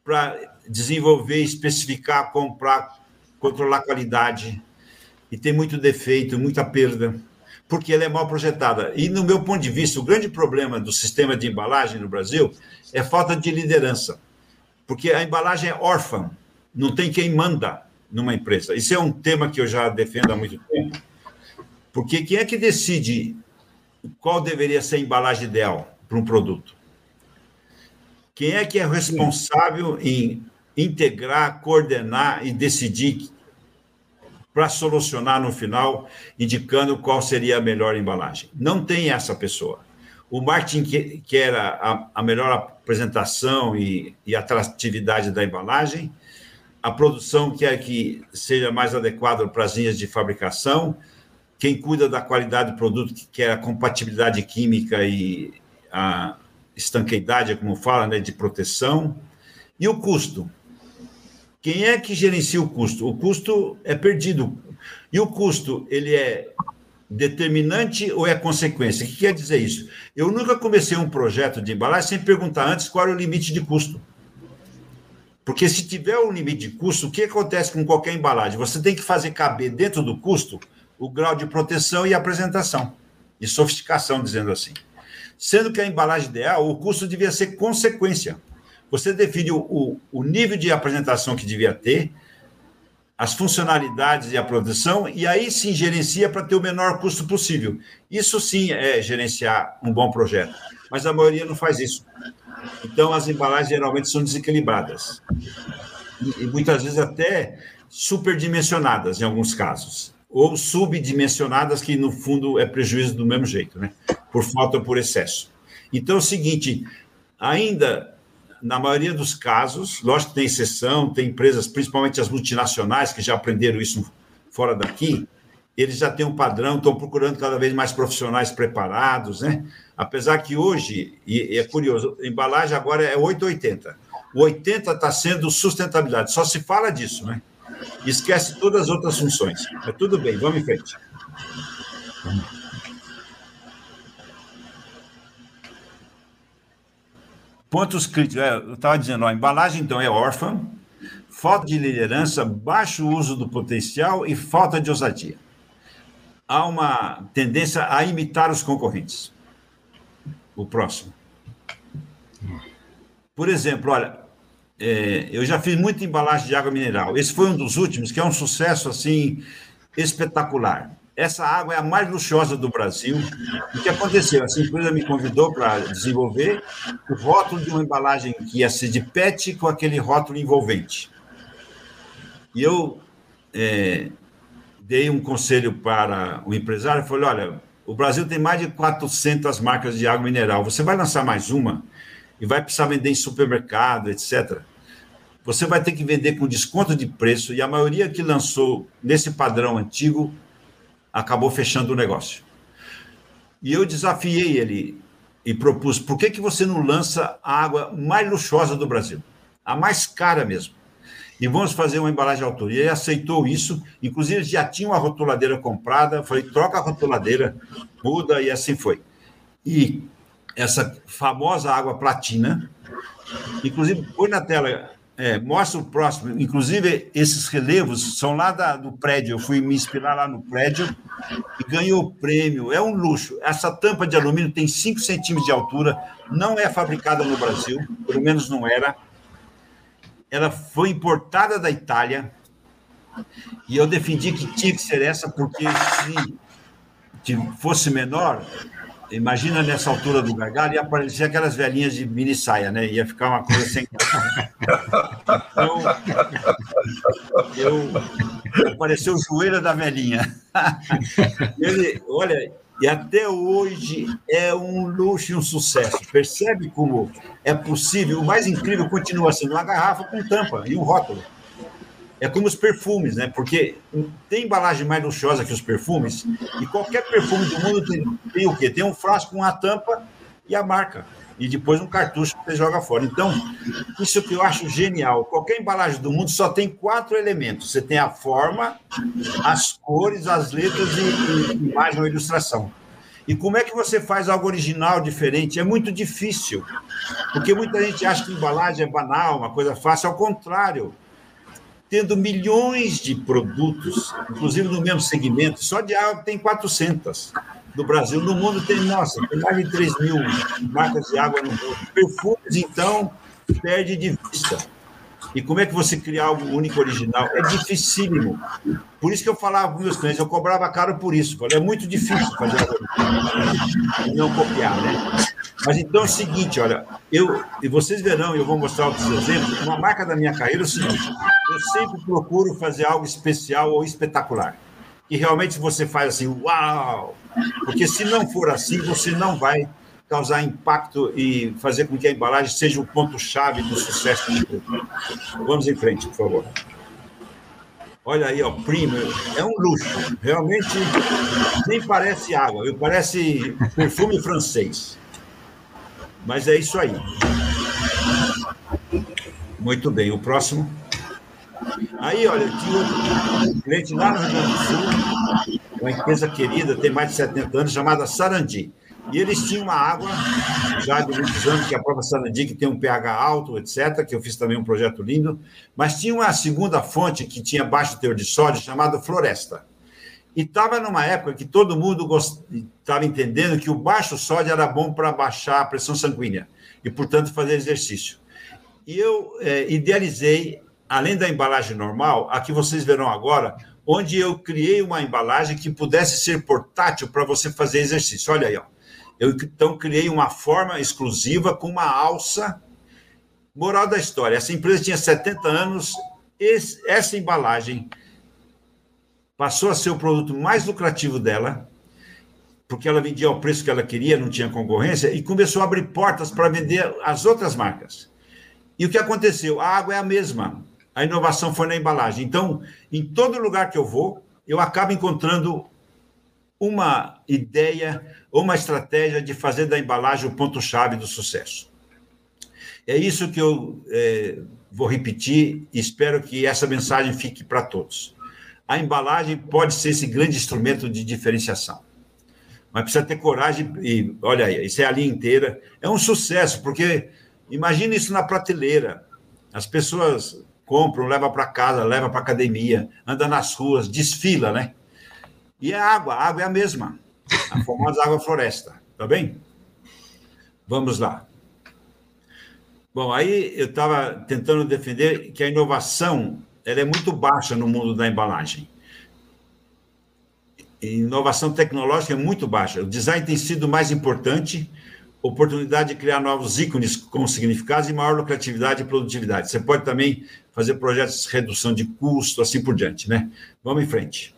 para desenvolver, especificar, comprar, controlar a qualidade. E tem muito defeito, muita perda, porque ela é mal projetada. E, no meu ponto de vista, o grande problema do sistema de embalagem no Brasil é falta de liderança. Porque a embalagem é órfã, não tem quem manda numa empresa. Isso é um tema que eu já defendo há muito tempo. Porque quem é que decide qual deveria ser a embalagem ideal para um produto? Quem é que é responsável em integrar, coordenar e decidir para solucionar no final, indicando qual seria a melhor embalagem? Não tem essa pessoa. O marketing quer a, a melhor apresentação e, e atratividade da embalagem, a produção quer que seja mais adequado para as linhas de fabricação, quem cuida da qualidade do produto quer a compatibilidade química e a estanqueidade, como fala, né, de proteção. E o custo? Quem é que gerencia o custo? O custo é perdido. E o custo, ele é determinante ou é consequência? O que quer dizer isso? Eu nunca comecei um projeto de embalagem sem perguntar antes qual era o limite de custo. Porque se tiver um limite de custo, o que acontece com qualquer embalagem? Você tem que fazer caber dentro do custo o grau de proteção e apresentação, e sofisticação, dizendo assim sendo que a embalagem ideal, o custo devia ser consequência. Você define o, o nível de apresentação que devia ter, as funcionalidades e a produção, e aí sim gerencia para ter o menor custo possível. Isso sim é gerenciar um bom projeto, mas a maioria não faz isso. Então, as embalagens geralmente são desequilibradas, e, e muitas vezes até superdimensionadas em alguns casos ou subdimensionadas, que no fundo é prejuízo do mesmo jeito, né? por falta ou por excesso. Então é o seguinte: ainda na maioria dos casos, lógico que tem exceção, tem empresas, principalmente as multinacionais, que já aprenderam isso fora daqui, eles já têm um padrão, estão procurando cada vez mais profissionais preparados, né? Apesar que hoje, e é curioso, a embalagem agora é 880. O 80 está sendo sustentabilidade, só se fala disso, né? esquece todas as outras funções. Mas tudo bem, vamos em frente. Pontos críticos. É, eu estava dizendo, a embalagem, então, é órfã, falta de liderança, baixo uso do potencial e falta de ousadia. Há uma tendência a imitar os concorrentes. O próximo. Por exemplo, olha, é, eu já fiz muita embalagem de água mineral. Esse foi um dos últimos, que é um sucesso assim espetacular. Essa água é a mais luxuosa do Brasil. O que aconteceu? Essa empresa me convidou para desenvolver o rótulo de uma embalagem que ia ser de PET com aquele rótulo envolvente. E eu é, dei um conselho para o empresário, falei, olha, o Brasil tem mais de 400 marcas de água mineral, você vai lançar mais uma e vai precisar vender em supermercado, etc você vai ter que vender com desconto de preço e a maioria que lançou nesse padrão antigo acabou fechando o negócio. E eu desafiei ele e propus: por que, que você não lança a água mais luxuosa do Brasil? A mais cara mesmo. E vamos fazer uma embalagem de autoria. Ele aceitou isso, inclusive já tinha uma rotuladeira comprada. Falei: troca a rotuladeira, muda, e assim foi. E essa famosa água platina, inclusive, põe na tela é, mostra o próximo. Inclusive, esses relevos são lá da, do prédio. Eu fui me inspirar lá no prédio e ganhou o prêmio. É um luxo. Essa tampa de alumínio tem 5 centímetros de altura, não é fabricada no Brasil, pelo menos não era. ela foi importada da Itália e eu defendi que tinha que ser essa porque se fosse menor, imagina nessa altura do gargalo, ia aparecer aquelas velhinhas de mini saia, né? Ia ficar uma coisa sem. Então, eu, apareceu joelho da velhinha. Ele, olha, e até hoje é um luxo e um sucesso. Percebe como é possível? O mais incrível continua sendo uma garrafa com tampa e um rótulo. É como os perfumes, né? Porque tem embalagem mais luxuosa que os perfumes, e qualquer perfume do mundo tem, tem o quê? Tem um frasco com a tampa e a marca. E depois um cartucho que você joga fora. Então, isso que eu acho genial. Qualquer embalagem do mundo só tem quatro elementos: você tem a forma, as cores, as letras e, e imagem ou ilustração. E como é que você faz algo original, diferente? É muito difícil, porque muita gente acha que embalagem é banal, uma coisa fácil. Ao contrário, tendo milhões de produtos, inclusive no mesmo segmento, só de água tem 400 do Brasil. No mundo tem, nossa, tem mais de 3 mil marcas de água no mundo. Perfumes, então, perde de vista. E como é que você cria algo único, original? É dificílimo. Por isso que eu falava com meus clientes, eu cobrava caro por isso. Falei, é muito difícil fazer algo e não copiar, né? Mas então é o seguinte, olha, eu, e vocês verão, eu vou mostrar outros exemplos, uma marca da minha carreira é o seguinte, eu sempre procuro fazer algo especial ou espetacular. E realmente você faz assim, uau! Porque se não for assim, você não vai causar impacto e fazer com que a embalagem seja o ponto-chave do sucesso do produto. Vamos em frente, por favor. Olha aí, ó, primo, é um luxo. Realmente nem parece água, parece perfume francês. Mas é isso aí. Muito bem, o próximo. Aí, olha, tinha outro cliente lá no Rio Grande do Sul, uma empresa querida, tem mais de 70 anos, chamada Sarandi. E eles tinham uma água, já de muitos anos, que a própria Sarandi, que tem um pH alto, etc., que eu fiz também um projeto lindo, mas tinha uma segunda fonte que tinha baixo teor de sódio, chamada Floresta. E estava numa época que todo mundo estava entendendo que o baixo sódio era bom para baixar a pressão sanguínea e, portanto, fazer exercício. E eu é, idealizei, além da embalagem normal, a que vocês verão agora, onde eu criei uma embalagem que pudesse ser portátil para você fazer exercício. Olha aí, ó. Eu então criei uma forma exclusiva com uma alça. Moral da história: essa empresa tinha 70 anos, esse, essa embalagem passou a ser o produto mais lucrativo dela, porque ela vendia ao preço que ela queria, não tinha concorrência, e começou a abrir portas para vender as outras marcas. E o que aconteceu? A água é a mesma, a inovação foi na embalagem. Então, em todo lugar que eu vou, eu acabo encontrando uma ideia ou uma estratégia de fazer da embalagem o ponto-chave do sucesso. É isso que eu é, vou repetir e espero que essa mensagem fique para todos a embalagem pode ser esse grande instrumento de diferenciação. Mas precisa ter coragem e, olha aí, isso é a linha inteira. É um sucesso, porque imagina isso na prateleira. As pessoas compram, levam para casa, levam para academia, anda nas ruas, desfila, né? E é água, a água é a mesma. A famosa água floresta, tá bem? Vamos lá. Bom, aí eu estava tentando defender que a inovação ela é muito baixa no mundo da embalagem. Inovação tecnológica é muito baixa. O design tem sido mais importante, oportunidade de criar novos ícones com significados e maior lucratividade e produtividade. Você pode também fazer projetos de redução de custo, assim por diante, né? Vamos em frente.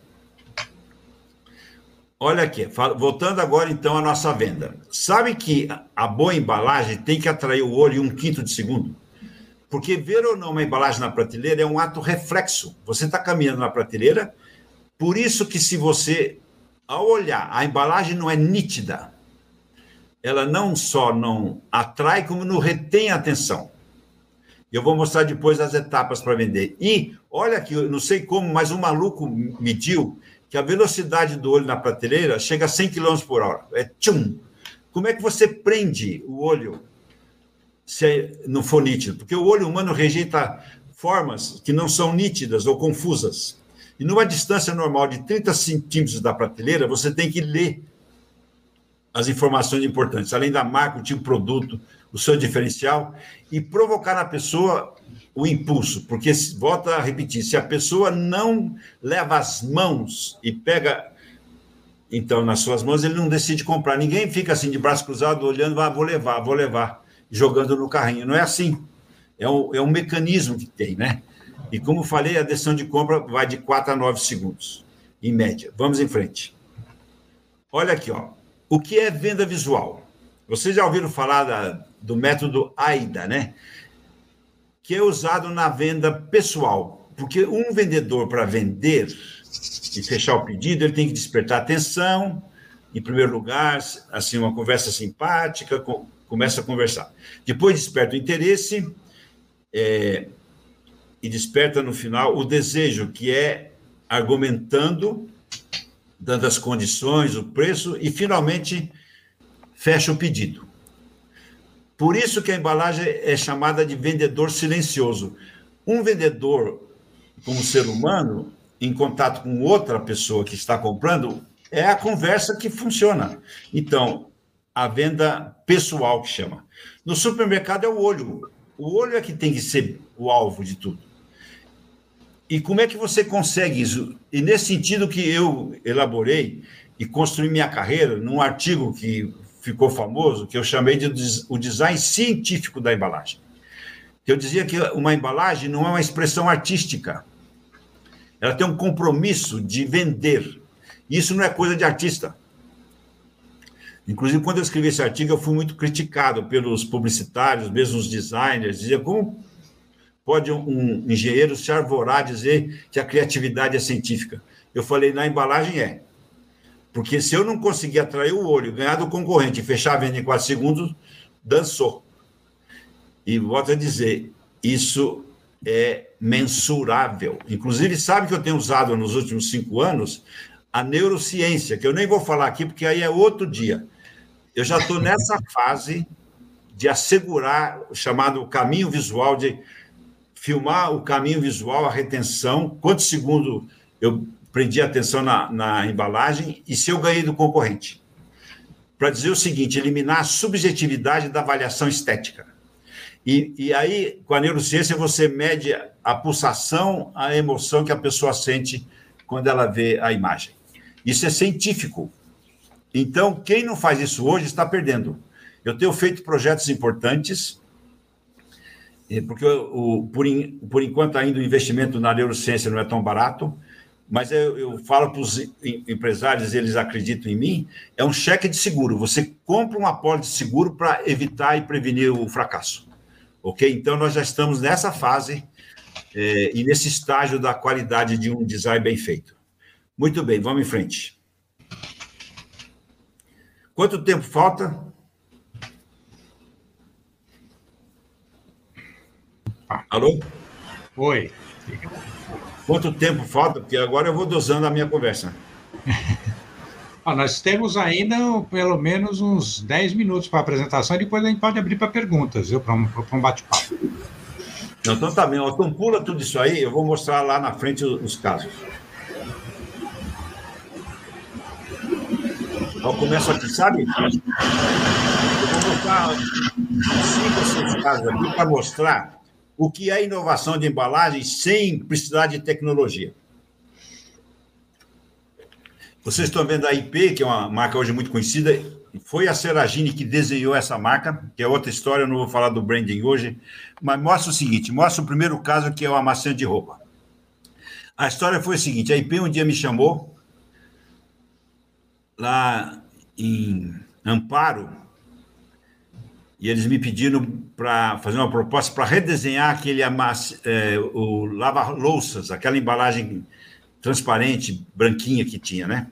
Olha aqui, voltando agora então à nossa venda. Sabe que a boa embalagem tem que atrair o olho em um quinto de segundo? Porque ver ou não uma embalagem na prateleira é um ato reflexo. Você está caminhando na prateleira, por isso que se você, ao olhar, a embalagem não é nítida, ela não só não atrai, como não retém a atenção. Eu vou mostrar depois as etapas para vender. E olha aqui, eu não sei como, mas um maluco mediu que a velocidade do olho na prateleira chega a 100 km por hora. É tchum. Como é que você prende o olho se não for nítido, porque o olho humano rejeita formas que não são nítidas ou confusas. E numa distância normal de 30 centímetros da prateleira, você tem que ler as informações importantes, além da marca, o tipo de produto, o seu diferencial, e provocar na pessoa o impulso, porque, volta a repetir, se a pessoa não leva as mãos e pega, então, nas suas mãos, ele não decide comprar. Ninguém fica assim, de braço cruzado, olhando, ah, vou levar, vou levar, jogando no carrinho. Não é assim. É um, é um mecanismo que tem, né? E como falei, a decisão de compra vai de 4 a 9 segundos, em média. Vamos em frente. Olha aqui, ó. O que é venda visual? Vocês já ouviram falar da, do método AIDA, né? Que é usado na venda pessoal. Porque um vendedor, para vender e fechar o pedido, ele tem que despertar atenção, em primeiro lugar, assim, uma conversa simpática, com, começa a conversar. Depois desperta o interesse, é, e desperta no final o desejo, que é argumentando, dando as condições, o preço, e finalmente fecha o pedido. Por isso que a embalagem é chamada de vendedor silencioso. Um vendedor, como ser humano, em contato com outra pessoa que está comprando, é a conversa que funciona. Então, a venda pessoal que chama. No supermercado é o olho. O olho é que tem que ser o alvo de tudo. E como é que você consegue isso? E nesse sentido que eu elaborei e construí minha carreira num artigo que ficou famoso, que eu chamei de o design científico da embalagem. Eu dizia que uma embalagem não é uma expressão artística. Ela tem um compromisso de vender. Isso não é coisa de artista. Inclusive, quando eu escrevi esse artigo, eu fui muito criticado pelos publicitários, mesmo os designers, dizia como pode um engenheiro se arvorar dizer que a criatividade é científica? Eu falei, na embalagem é. Porque se eu não conseguir atrair o olho, ganhar do concorrente e fechar a venda em quatro segundos, dançou. E volto a dizer, isso é mensurável. Inclusive, sabe que eu tenho usado nos últimos cinco anos a neurociência, que eu nem vou falar aqui, porque aí é outro dia. Eu já estou nessa fase de assegurar o chamado caminho visual de filmar o caminho visual, a retenção, quantos segundos eu prendi atenção na, na embalagem e se eu ganhei do concorrente. Para dizer o seguinte, eliminar a subjetividade da avaliação estética. E, e aí, com a neurociência, você mede a pulsação, a emoção que a pessoa sente quando ela vê a imagem. Isso é científico. Então, quem não faz isso hoje está perdendo. Eu tenho feito projetos importantes é, porque o, por, in, por enquanto ainda o investimento na neurociência não é tão barato, mas eu, eu falo para os empresários, eles acreditam em mim, é um cheque de seguro. Você compra uma pólice de seguro para evitar e prevenir o fracasso. Ok? Então, nós já estamos nessa fase é, e nesse estágio da qualidade de um design bem feito. Muito bem, vamos em frente. Quanto tempo falta? Alô? Oi. Quanto tempo falta? Porque agora eu vou dosando a minha conversa. ah, nós temos ainda pelo menos uns 10 minutos para a apresentação e depois a gente pode abrir para perguntas, viu? Para um, um bate-papo. Então tá bem. Então pula tudo isso aí, eu vou mostrar lá na frente os casos. Eu começo aqui, sabe? Eu vou mostrar cinco ou seis casos aqui para mostrar o que é inovação de embalagem sem precisar de tecnologia. Vocês estão vendo a IP, que é uma marca hoje muito conhecida, foi a Seragini que desenhou essa marca, que é outra história, eu não vou falar do branding hoje, mas mostra o seguinte, mostra o primeiro caso, que é o amaciante de roupa. A história foi a seguinte, a IP um dia me chamou, lá em Amparo, e eles me pediram para fazer uma proposta para redesenhar aquele amass, é, o lava-louças, aquela embalagem transparente, branquinha que tinha, né?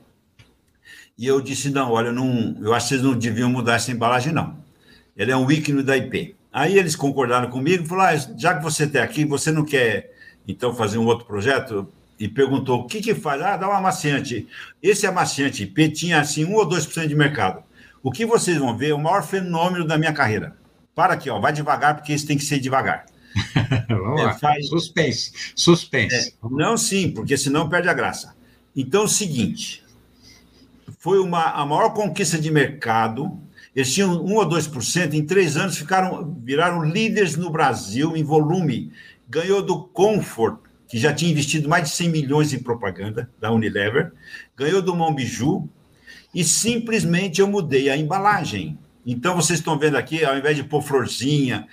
E eu disse, não, olha, não, eu acho que vocês não deviam mudar essa embalagem, não. Ele é um ícone da IP. Aí eles concordaram comigo, falaram, ah, já que você está aqui, você não quer, então, fazer um outro projeto? E perguntou, o que que faz? Ah, dá um amaciante. Esse amaciante IP tinha, assim, 1 ou 2% de mercado. O que vocês vão ver é o maior fenômeno da minha carreira. Para aqui, ó, vai devagar, porque isso tem que ser devagar. Vamos é, lá. Faz... Suspense. Suspense. É, não, sim, porque senão perde a graça. Então, é o seguinte: foi uma, a maior conquista de mercado. Eles tinham 1 ou 2%, em três anos ficaram, viraram líderes no Brasil em volume. Ganhou do Comfort, que já tinha investido mais de 100 milhões em propaganda, da Unilever, ganhou do Monbiju, e simplesmente eu mudei a embalagem. Então, vocês estão vendo aqui, ao invés de pôr florzinha,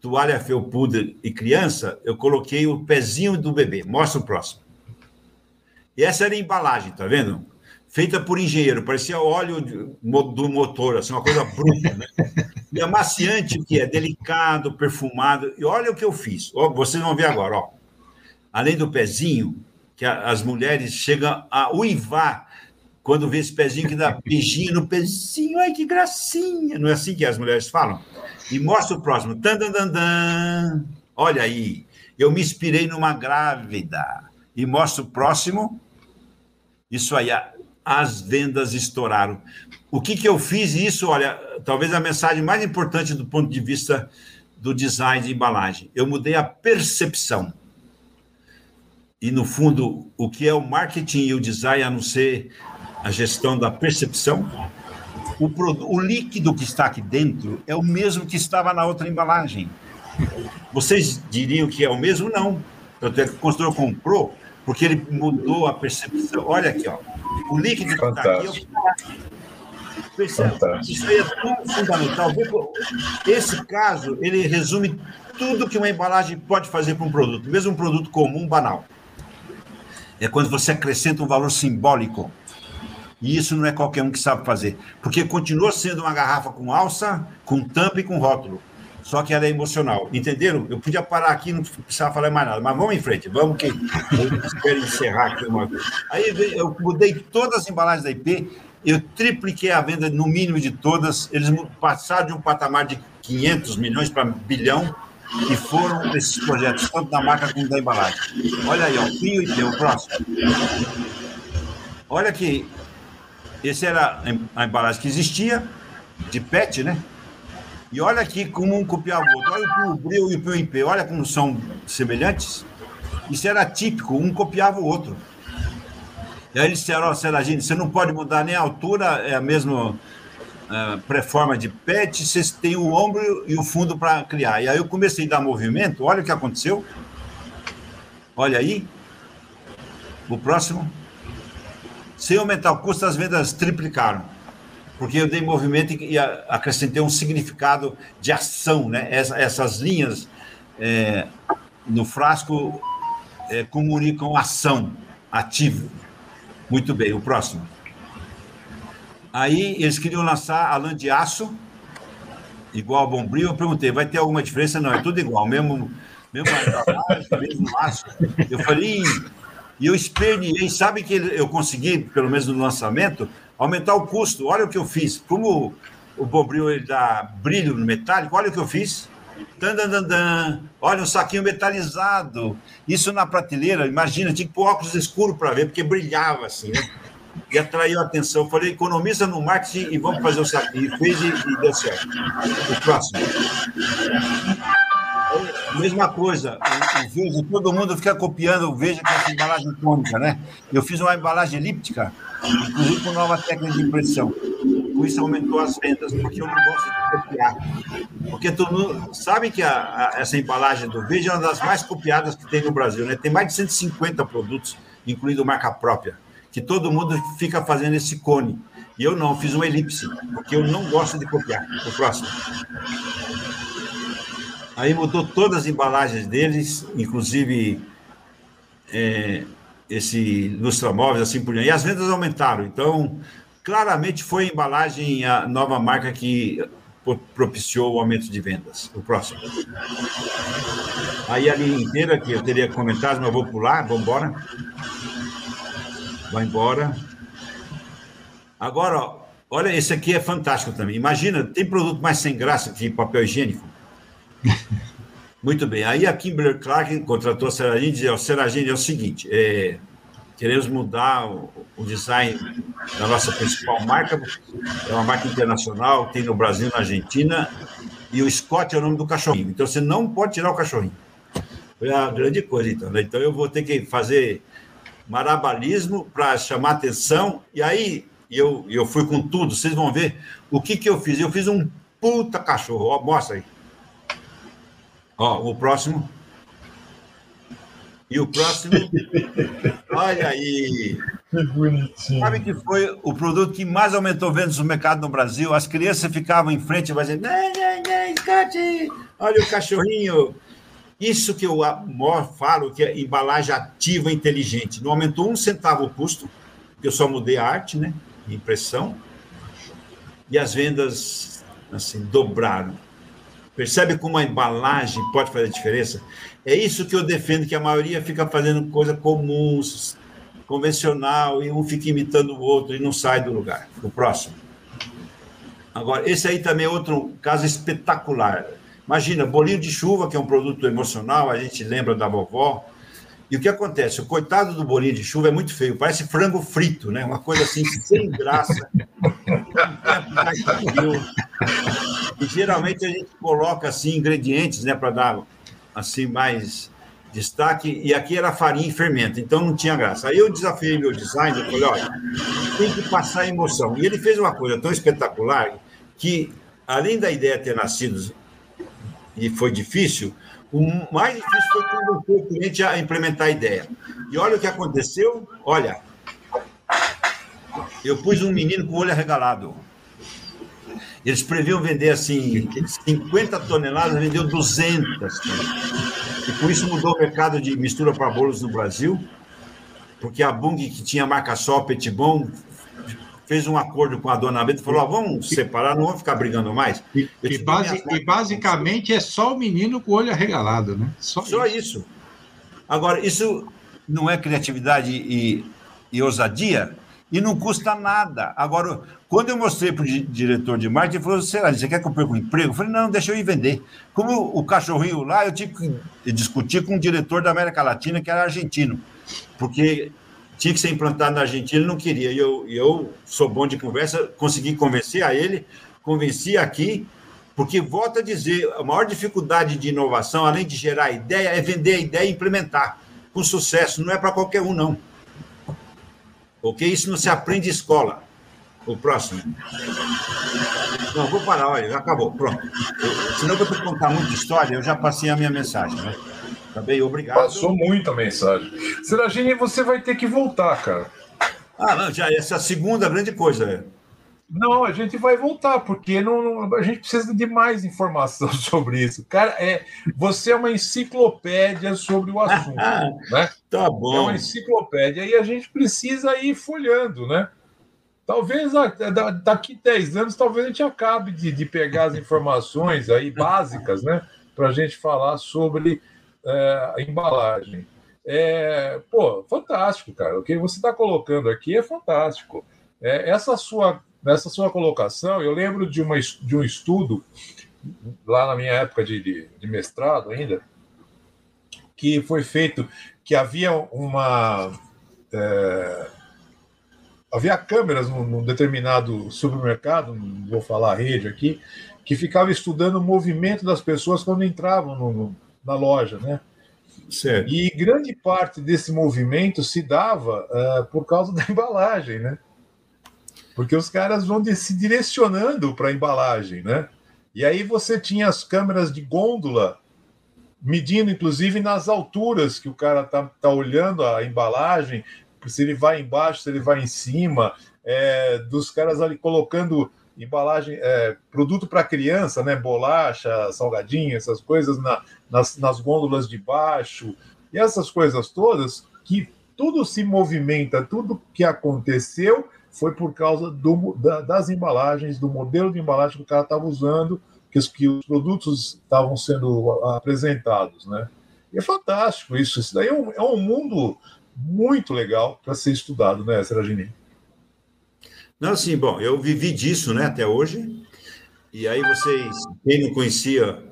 toalha felpuda e criança, eu coloquei o pezinho do bebê. Mostra o próximo. E essa era a embalagem, tá vendo? Feita por engenheiro, parecia óleo do motor, assim, uma coisa bruta, né? E amaciante que é delicado, perfumado. E olha o que eu fiz. Ó, vocês vão ver agora, ó. Além do pezinho, que as mulheres chegam a uivar quando vê esse pezinho que dá beijinho no pezinho, ai que gracinha. Não é assim que as mulheres falam? E mostra o próximo. Dan, dan, dan, dan. Olha aí, eu me inspirei numa grávida. E mostra o próximo. Isso aí, as vendas estouraram. O que, que eu fiz? Isso, olha, talvez a mensagem mais importante do ponto de vista do design de embalagem. Eu mudei a percepção. E, no fundo, o que é o marketing e o design, a não ser a gestão da percepção, o, o líquido que está aqui dentro é o mesmo que estava na outra embalagem. Vocês diriam que é o mesmo? Não. Tanto é que o construtor comprou porque ele mudou a percepção. Olha aqui, ó. o líquido que está aqui. Percebe? Isso aí é tudo fundamental. Esse caso, ele resume tudo que uma embalagem pode fazer para um produto, mesmo um produto comum, banal. É quando você acrescenta um valor simbólico e isso não é qualquer um que sabe fazer. Porque continua sendo uma garrafa com alça, com tampa e com rótulo. Só que ela é emocional. Entenderam? Eu podia parar aqui, não precisava falar mais nada. Mas vamos em frente. Vamos que eu espero encerrar aqui uma vez. Aí eu mudei todas as embalagens da IP. Eu tripliquei a venda no mínimo de todas. Eles passaram de um patamar de 500 milhões para bilhão e foram esses projetos, tanto da marca como da embalagem. Olha aí, ó, Pinho e o próximo. Olha que esse era a embalagem que existia, de PET, né? E olha aqui como um copiava o outro. Olha o Bril e o PIP, olha como são semelhantes. Isso era típico, um copiava o outro. E aí eles disseram, ó, Seragine, você não pode mudar nem a altura, é a mesma uh, pré-forma de PET, vocês têm o ombro e o fundo para criar. E aí eu comecei a dar movimento, olha o que aconteceu. Olha aí. O próximo. Sem aumentar o custo, as vendas triplicaram, porque eu dei movimento e acrescentei um significado de ação, né? essas linhas é, no frasco é, comunicam ação, ativo. Muito bem, o próximo. Aí eles queriam lançar a lã de aço, igual a Bombril. Eu perguntei, vai ter alguma diferença? Não, é tudo igual, mesmo, mesmo, mesmo aço. Eu falei, e eu esperneei, sabe que eu consegui, pelo menos no lançamento, aumentar o custo. Olha o que eu fiz. Como o Bombril ele dá brilho no metálico, olha o que eu fiz. Dan, dan, dan, dan. Olha um saquinho metalizado. Isso na prateleira, imagina, tinha que pôr óculos escuros para ver, porque brilhava assim, né? E atraiu a atenção. Eu falei, economiza no marketing e vamos fazer o saquinho. E fez e, e deu certo. O próximo. Mesma coisa, o, o todo mundo fica copiando o Veja com essa embalagem cônica, né? Eu fiz uma embalagem elíptica, inclusive com nova técnica de impressão. Com isso aumentou as vendas, porque eu não gosto de copiar. Porque todo mundo sabe que a, a, essa embalagem do Veja é uma das mais copiadas que tem no Brasil, né? Tem mais de 150 produtos, incluindo marca própria, que todo mundo fica fazendo esse cone. E eu não, fiz uma elipse, porque eu não gosto de copiar. O próximo. Aí mudou todas as embalagens deles, inclusive é, esse lustramóveis, assim por diante. E as vendas aumentaram. Então, claramente foi a embalagem, a nova marca que propiciou o aumento de vendas. O próximo. Aí a linha inteira, que eu teria comentado, mas vou pular, vamos embora. Vai embora. Agora, ó, olha, esse aqui é fantástico também. Imagina, tem produto mais sem graça que papel higiênico? Muito bem. Aí a Kimberly Clark contratou a Seragine e dizia: Seragine, é o seguinte, é, queremos mudar o, o, design da nossa principal marca, é uma marca internacional, tem no Brasil, na Argentina, e o Scott é o nome do cachorrinho. Então você não pode tirar o cachorrinho. Foi a grande coisa, então. Né? Então eu vou ter que fazer marabalismo para chamar atenção, e aí eu, eu fui com tudo. Vocês vão ver o que, que eu fiz. Eu fiz um puta cachorro. Ó, mostra aí. Ó, o próximo. E o próximo. Olha aí. Que bonitinho. Sabe que foi o produto que mais aumentou vendas no mercado no Brasil? As crianças ficavam em frente e dizer, "Né, né, né, Scott, olha o cachorrinho. Isso que eu falo que é embalagem ativa inteligente. Não aumentou um centavo o custo, porque eu só mudei a arte, né? Impressão. E as vendas, assim, dobraram. Percebe como a embalagem pode fazer diferença? É isso que eu defendo, que a maioria fica fazendo coisa comum, convencional, e um fica imitando o outro e não sai do lugar. O próximo. Agora, esse aí também é outro caso espetacular. Imagina, bolinho de chuva, que é um produto emocional, a gente lembra da vovó. E o que acontece? O coitado do bolinho de chuva é muito feio, parece frango frito, né? Uma coisa assim, sem graça. e geralmente a gente coloca assim ingredientes, né, para dar assim mais destaque. E aqui era farinha e fermento, então não tinha graça. Aí eu desafiei meu design, eu falei, olha, tem que passar emoção. E ele fez uma coisa tão espetacular que, além da ideia ter nascido e foi difícil, o mais difícil foi convencer o cliente a implementar a ideia. E olha o que aconteceu, olha, eu pus um menino com o olho arregalado. Eles previam vender assim 50 toneladas, vendeu 200. E por isso mudou o mercado de mistura para bolos no Brasil, porque a Bung, que tinha marca só, Petit Bon, fez um acordo com a dona Benta e falou: vamos separar, não vamos ficar brigando mais. E, e, base, e, basicamente é só o menino com o olho arregalado, né? Só, só isso. isso. Agora, isso não é criatividade e, e ousadia? e não custa nada. Agora, quando eu mostrei para o diretor de marketing, ele falou: Será, você quer que eu perca o emprego? Eu falei: Não, deixa eu ir vender. Como o cachorrinho lá, eu tive que discutir com o diretor da América Latina, que era argentino, porque tinha que ser implantado na Argentina, ele não queria. E eu, eu sou bom de conversa, consegui convencer a ele, convenci aqui, porque volta a dizer: a maior dificuldade de inovação, além de gerar ideia, é vender a ideia e implementar com sucesso. Não é para qualquer um, não. Ok? Isso não se aprende em escola. O próximo. Não, vou parar, olha, acabou, pronto. Eu, senão eu vou que contar muita história, eu já passei a minha mensagem, né? Bem, obrigado. Passou muita mensagem. Seragini, você vai ter que voltar, cara. Ah, não, já essa é a segunda grande coisa. Né? Não, a gente vai voltar, porque não, a gente precisa de mais informação sobre isso. Cara, é, você é uma enciclopédia sobre o assunto. né? Tá bom. É uma enciclopédia e a gente precisa ir folhando, né? Talvez daqui 10 anos, talvez a gente acabe de, de pegar as informações aí básicas, né? Para a gente falar sobre é, a embalagem. É, pô, fantástico, cara. O que você está colocando aqui é fantástico. É, essa sua nessa sua colocação, eu lembro de, uma, de um estudo, lá na minha época de, de, de mestrado ainda, que foi feito que havia uma. É, havia câmeras num, num, determinado supermercado, não vou falar a rede aqui, que ficava estudando o movimento das pessoas quando entravam no, na loja, né? Certo. E grande parte desse movimento se dava uh, por causa da embalagem, né? porque os caras vão se direcionando para a embalagem, né? E aí você tinha as câmeras de gôndola medindo, inclusive, nas alturas que o cara tá, tá olhando a embalagem, se ele vai embaixo, se ele vai em cima, é, dos caras ali colocando embalagem, é, produto para criança, né? Bolacha, salgadinho, essas coisas na, nas, nas gôndolas de baixo, e essas coisas todas que tudo se movimenta, tudo que aconteceu foi por causa do, da, das embalagens, do modelo de embalagem que o cara estava usando, que os, que os produtos estavam sendo apresentados, né? E é fantástico isso. Isso daí é um, é um mundo muito legal para ser estudado, né, Seragini? Não, sim, bom, eu vivi disso, né, até hoje. E aí vocês, quem não conhecia,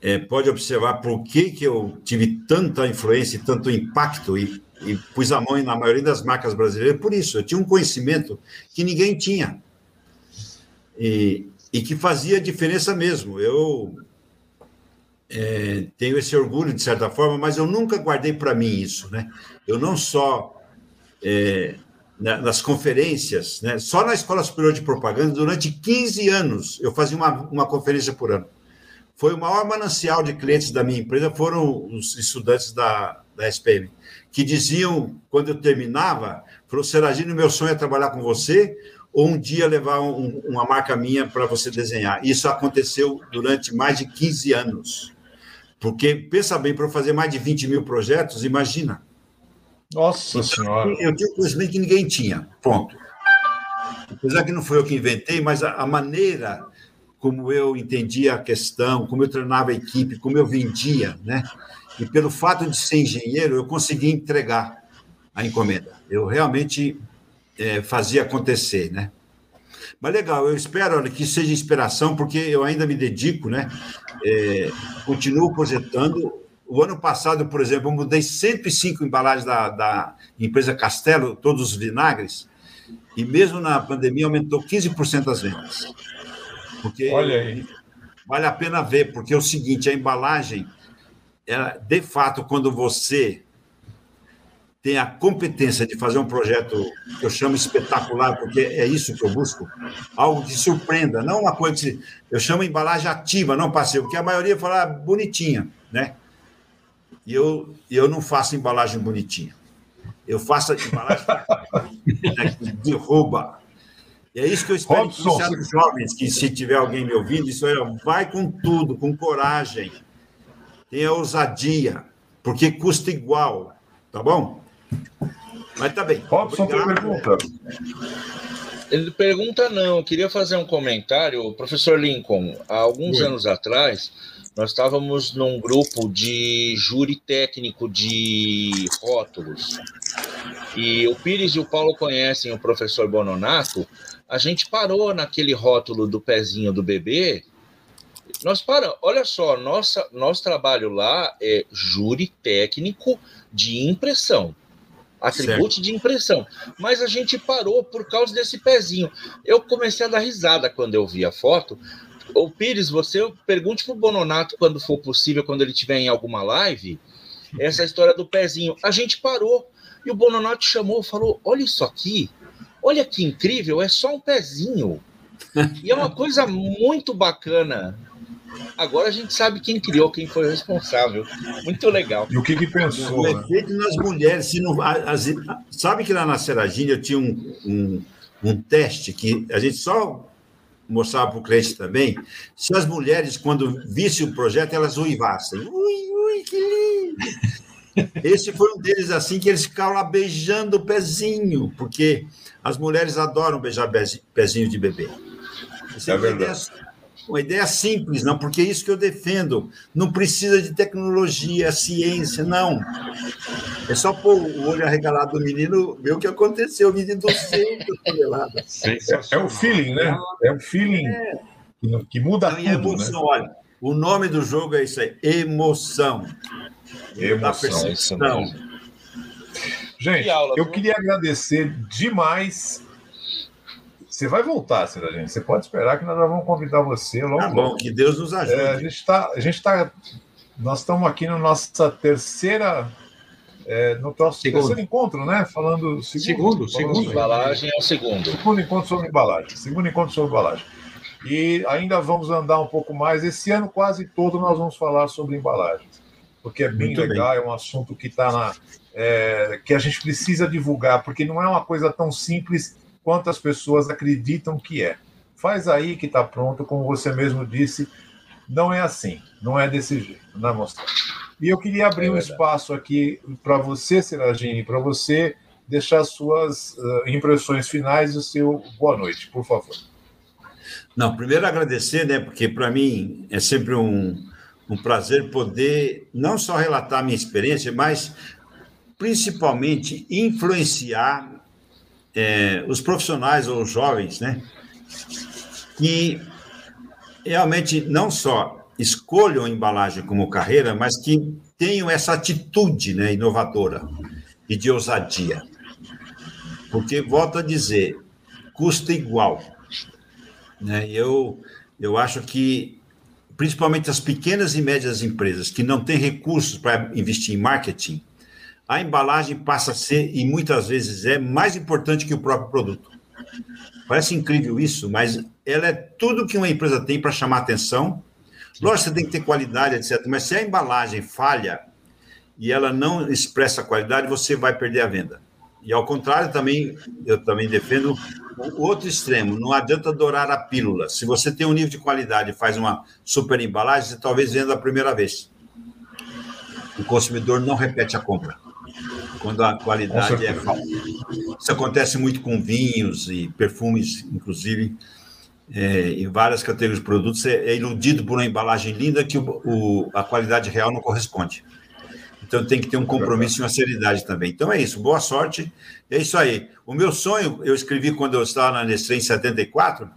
é, pode observar por que, que eu tive tanta influência e tanto impacto e e pus a mão na maioria das marcas brasileiras por isso. Eu tinha um conhecimento que ninguém tinha e, e que fazia diferença mesmo. Eu é, tenho esse orgulho, de certa forma, mas eu nunca guardei para mim isso. Né? Eu não só é, né, nas conferências, né? só na Escola Superior de Propaganda, durante 15 anos, eu fazia uma, uma conferência por ano. Foi o maior manancial de clientes da minha empresa, foram os estudantes da, da SPM, que diziam, quando eu terminava, falou, Seragino, meu sonho é trabalhar com você, ou um dia levar um, uma marca minha para você desenhar. Isso aconteceu durante mais de 15 anos. Porque, pensa bem, para fazer mais de 20 mil projetos, imagina. Nossa então, Senhora! Eu tinha conhecimento que ninguém tinha. Ponto. Apesar que não foi eu que inventei, mas a, a maneira como eu entendia a questão, como eu treinava a equipe, como eu vendia, né? E pelo fato de ser engenheiro, eu consegui entregar a encomenda. Eu realmente é, fazia acontecer, né? Mas legal, eu espero olha, que seja inspiração, porque eu ainda me dedico, né? É, continuo projetando. O ano passado, por exemplo, eu mudei 105 embalagens da, da empresa Castelo, todos os vinagres, e mesmo na pandemia aumentou 15% as vendas. Porque Olha aí. vale a pena ver, porque é o seguinte, a embalagem, ela, de fato, quando você tem a competência de fazer um projeto que eu chamo espetacular, porque é isso que eu busco, algo que surpreenda, não uma coisa que eu chamo embalagem ativa, não passiva, porque a maioria fala bonitinha, né? E eu, eu não faço embalagem bonitinha. Eu faço embalagem que derruba. E é isso que eu espero iniciar os jovens, que se tiver alguém me ouvindo, isso é, vai com tudo, com coragem, tenha ousadia, porque custa igual, tá bom? Mas tá bem. Robson tem pergunta. Ele pergunta não, eu queria fazer um comentário. Professor Lincoln, há alguns Oi. anos atrás, nós estávamos num grupo de júri técnico de rótulos. E o Pires e o Paulo conhecem o professor Bononato. A gente parou naquele rótulo do pezinho do bebê. Nós paramos. Olha só, nossa, nosso trabalho lá é júri técnico de impressão atributo certo. de impressão. Mas a gente parou por causa desse pezinho. Eu comecei a dar risada quando eu vi a foto. O Pires, você pergunte para o Bononato quando for possível, quando ele estiver em alguma live, essa história do pezinho. A gente parou e o Bononato chamou, falou: Olha isso aqui, olha que incrível, é só um pezinho. E é uma coisa muito bacana. Agora a gente sabe quem criou, quem foi o responsável. Muito legal. E o que, que pensou? O né? efeito nas mulheres. Se não, as, sabe que lá na Seragine eu tinha um, um, um teste que a gente só mostrava para o cliente também. Se as mulheres, quando vissem o projeto, elas uivassem. Ui, ui, que lindo! Esse foi um deles assim que eles ficaram lá beijando o pezinho, porque as mulheres adoram beijar pezinho de bebê. Isso é, verdade uma ideia simples, não, porque é isso que eu defendo. Não precisa de tecnologia, ciência, não. É só pôr o olho arregalado do menino, ver o que aconteceu, o menino 200 toneladas. É, é o feeling, né? É o feeling é. Que, que, muda não, tudo, a emoção, né? olha, o nome do jogo é isso aí, emoção. Emoção. Isso Gente, eu queria agradecer demais você vai voltar, Seragem. Você pode esperar que nós vamos convidar você logo. Tá bom, que Deus nos ajude. É, a gente está. A gente tá, nós estamos aqui na nossa terceira. É, no nosso segundo. terceiro encontro, né? Falando. Segundo, segundo. segundo. Embalagem é o segundo. Segundo encontro sobre embalagem. Segundo encontro sobre embalagem. E ainda vamos andar um pouco mais. Esse ano quase todo nós vamos falar sobre embalagens, porque é bem Muito legal, bem. é um assunto que está na. É, que a gente precisa divulgar, porque não é uma coisa tão simples quantas pessoas acreditam que é. Faz aí que está pronto, como você mesmo disse, não é assim, não é desse jeito, não é mostrar. E eu queria abrir é um espaço aqui para você, Seragine, para você deixar suas uh, impressões finais e o seu boa noite, por favor. Não, primeiro agradecer, né, porque para mim é sempre um, um prazer poder não só relatar a minha experiência, mas principalmente influenciar é, os profissionais ou os jovens, né, que realmente não só escolham a embalagem como carreira, mas que tenham essa atitude né, inovadora e de ousadia. Porque, volto a dizer, custa igual. Né? Eu, eu acho que, principalmente as pequenas e médias empresas que não têm recursos para investir em marketing, a embalagem passa a ser, e muitas vezes é, mais importante que o próprio produto. Parece incrível isso, mas ela é tudo que uma empresa tem para chamar atenção. Lógico, você tem que ter qualidade, etc. Mas se a embalagem falha e ela não expressa qualidade, você vai perder a venda. E ao contrário, também eu também defendo o outro extremo. Não adianta adorar a pílula. Se você tem um nível de qualidade e faz uma super embalagem, você talvez venda a primeira vez. O consumidor não repete a compra quando a qualidade é falsa. Isso acontece muito com vinhos e perfumes, inclusive, é, em várias categorias de produtos. É, é, iludido por uma embalagem linda que o, o, a qualidade real não corresponde. Então tem que ter um compromisso e uma seriedade também. Então é isso, boa sorte. É isso aí. O meu sonho, eu escrevi quando eu estava na Nestlé em 74,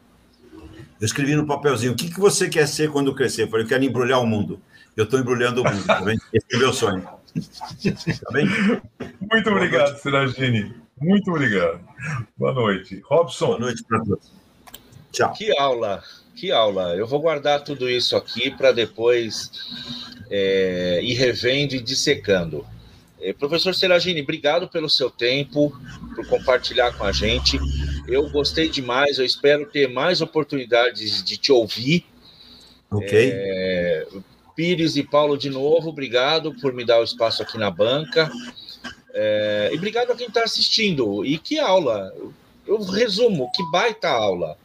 eu escrevi no papelzinho, o que, que você quer ser quando crescer? Eu falei, eu quero embrulhar o mundo. Eu estou embrulhando o mundo, tá? Esse é o meu sonho. Tá bem? Muito obrigado, Seragini. Muito obrigado. Boa noite. Robson. Boa noite para todos. Tchau. Que aula, que aula. Eu vou guardar tudo isso aqui para depois é, ir revendo e dissecando. É, professor Seragini, obrigado pelo seu tempo, por compartilhar com a gente. Eu gostei demais, eu espero ter mais oportunidades de te ouvir. Ok. É, Pires e Paulo, de novo, obrigado por me dar o espaço aqui na banca. É, e obrigado a quem está assistindo. E que aula! Eu resumo, que baita aula.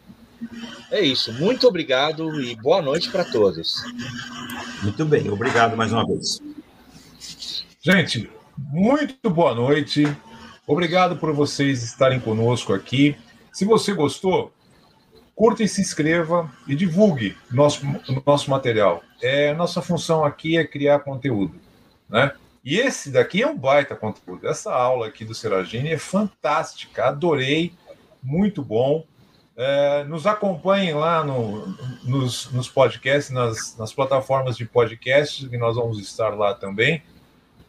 É isso. Muito obrigado e boa noite para todos. Muito bem, obrigado mais uma vez. Gente, muito boa noite. Obrigado por vocês estarem conosco aqui. Se você gostou, curta e se inscreva e divulgue nosso, nosso material. É, nossa função aqui é criar conteúdo, né? E esse daqui é um baita conteúdo. Essa aula aqui do Seragini é fantástica, adorei, muito bom. É, nos acompanhem lá no, nos, nos podcasts, nas, nas plataformas de podcast, que nós vamos estar lá também.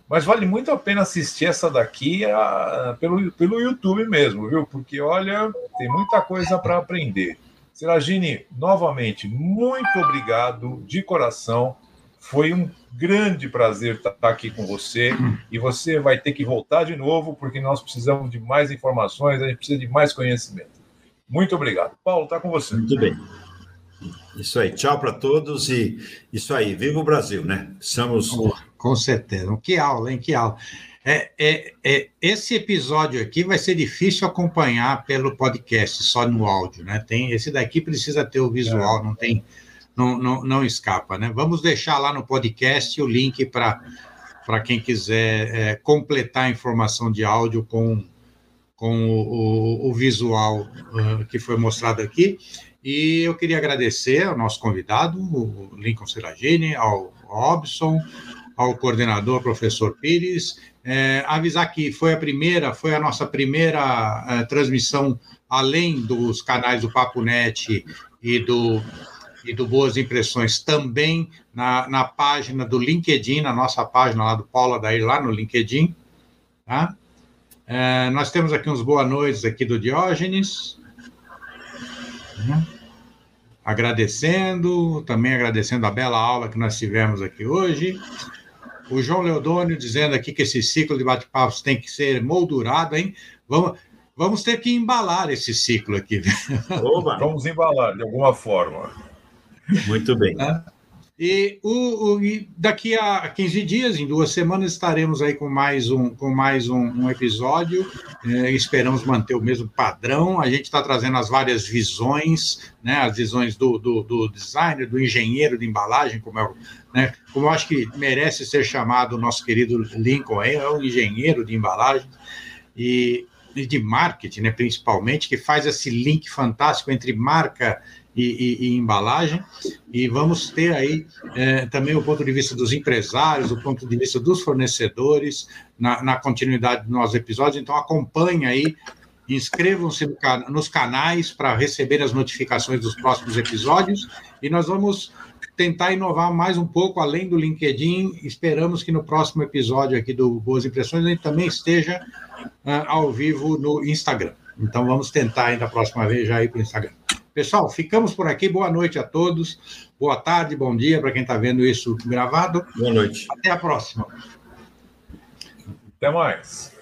Mas vale muito a pena assistir essa daqui a, pelo, pelo YouTube mesmo, viu? Porque, olha, tem muita coisa para aprender. Seragini, novamente, muito obrigado de coração. Foi um grande prazer estar aqui com você. E você vai ter que voltar de novo, porque nós precisamos de mais informações, a gente precisa de mais conhecimento. Muito obrigado. Paulo, está com você. Muito bem. Isso aí. Tchau para todos e isso aí. Viva o Brasil, né? Somos. Com certeza. Que aula, hein? Que aula. É, é, é, esse episódio aqui vai ser difícil acompanhar pelo podcast, só no áudio, né? Tem, esse daqui precisa ter o visual, é. não tem, não, não, não escapa, né? Vamos deixar lá no podcast o link para quem quiser é, completar a informação de áudio com com o, o, o visual uh, que foi mostrado aqui. E eu queria agradecer ao nosso convidado, o Lincoln Seragini, ao Robson, ao coordenador, professor Pires, é, avisar que foi a primeira, foi a nossa primeira é, transmissão, além dos canais do Papo Net e do, e do Boas Impressões, também na, na página do LinkedIn, na nossa página lá do Paula Daí, lá no LinkedIn, tá? É, nós temos aqui uns boa noites aqui do Diógenes. Uhum. Agradecendo, também agradecendo a bela aula que nós tivemos aqui hoje. O João Leodônio dizendo aqui que esse ciclo de bate-papos tem que ser moldurado, hein? Vamos, vamos ter que embalar esse ciclo aqui. Oba. Vamos embalar de alguma forma. Muito bem. É. E, o, o, daqui a 15 dias, em duas semanas, estaremos aí com mais um, com mais um, um episódio. É, esperamos manter o mesmo padrão. A gente está trazendo as várias visões, né, as visões do, do, do designer, do engenheiro de embalagem, como é né, como eu acho que merece ser chamado o nosso querido Lincoln, é um engenheiro de embalagem. E, e de marketing, né, principalmente, que faz esse link fantástico entre marca e, e, e embalagem, e vamos ter aí é, também o ponto de vista dos empresários, o ponto de vista dos fornecedores, na, na continuidade dos nossos episódios, então acompanhe aí, inscrevam-se no, nos canais para receber as notificações dos próximos episódios, e nós vamos tentar inovar mais um pouco além do LinkedIn. Esperamos que no próximo episódio aqui do Boas Impressões a gente também esteja uh, ao vivo no Instagram. Então vamos tentar ainda a próxima vez já ir para o Instagram. Pessoal, ficamos por aqui. Boa noite a todos. Boa tarde, bom dia para quem está vendo isso gravado. Boa noite. Até a próxima. Até mais.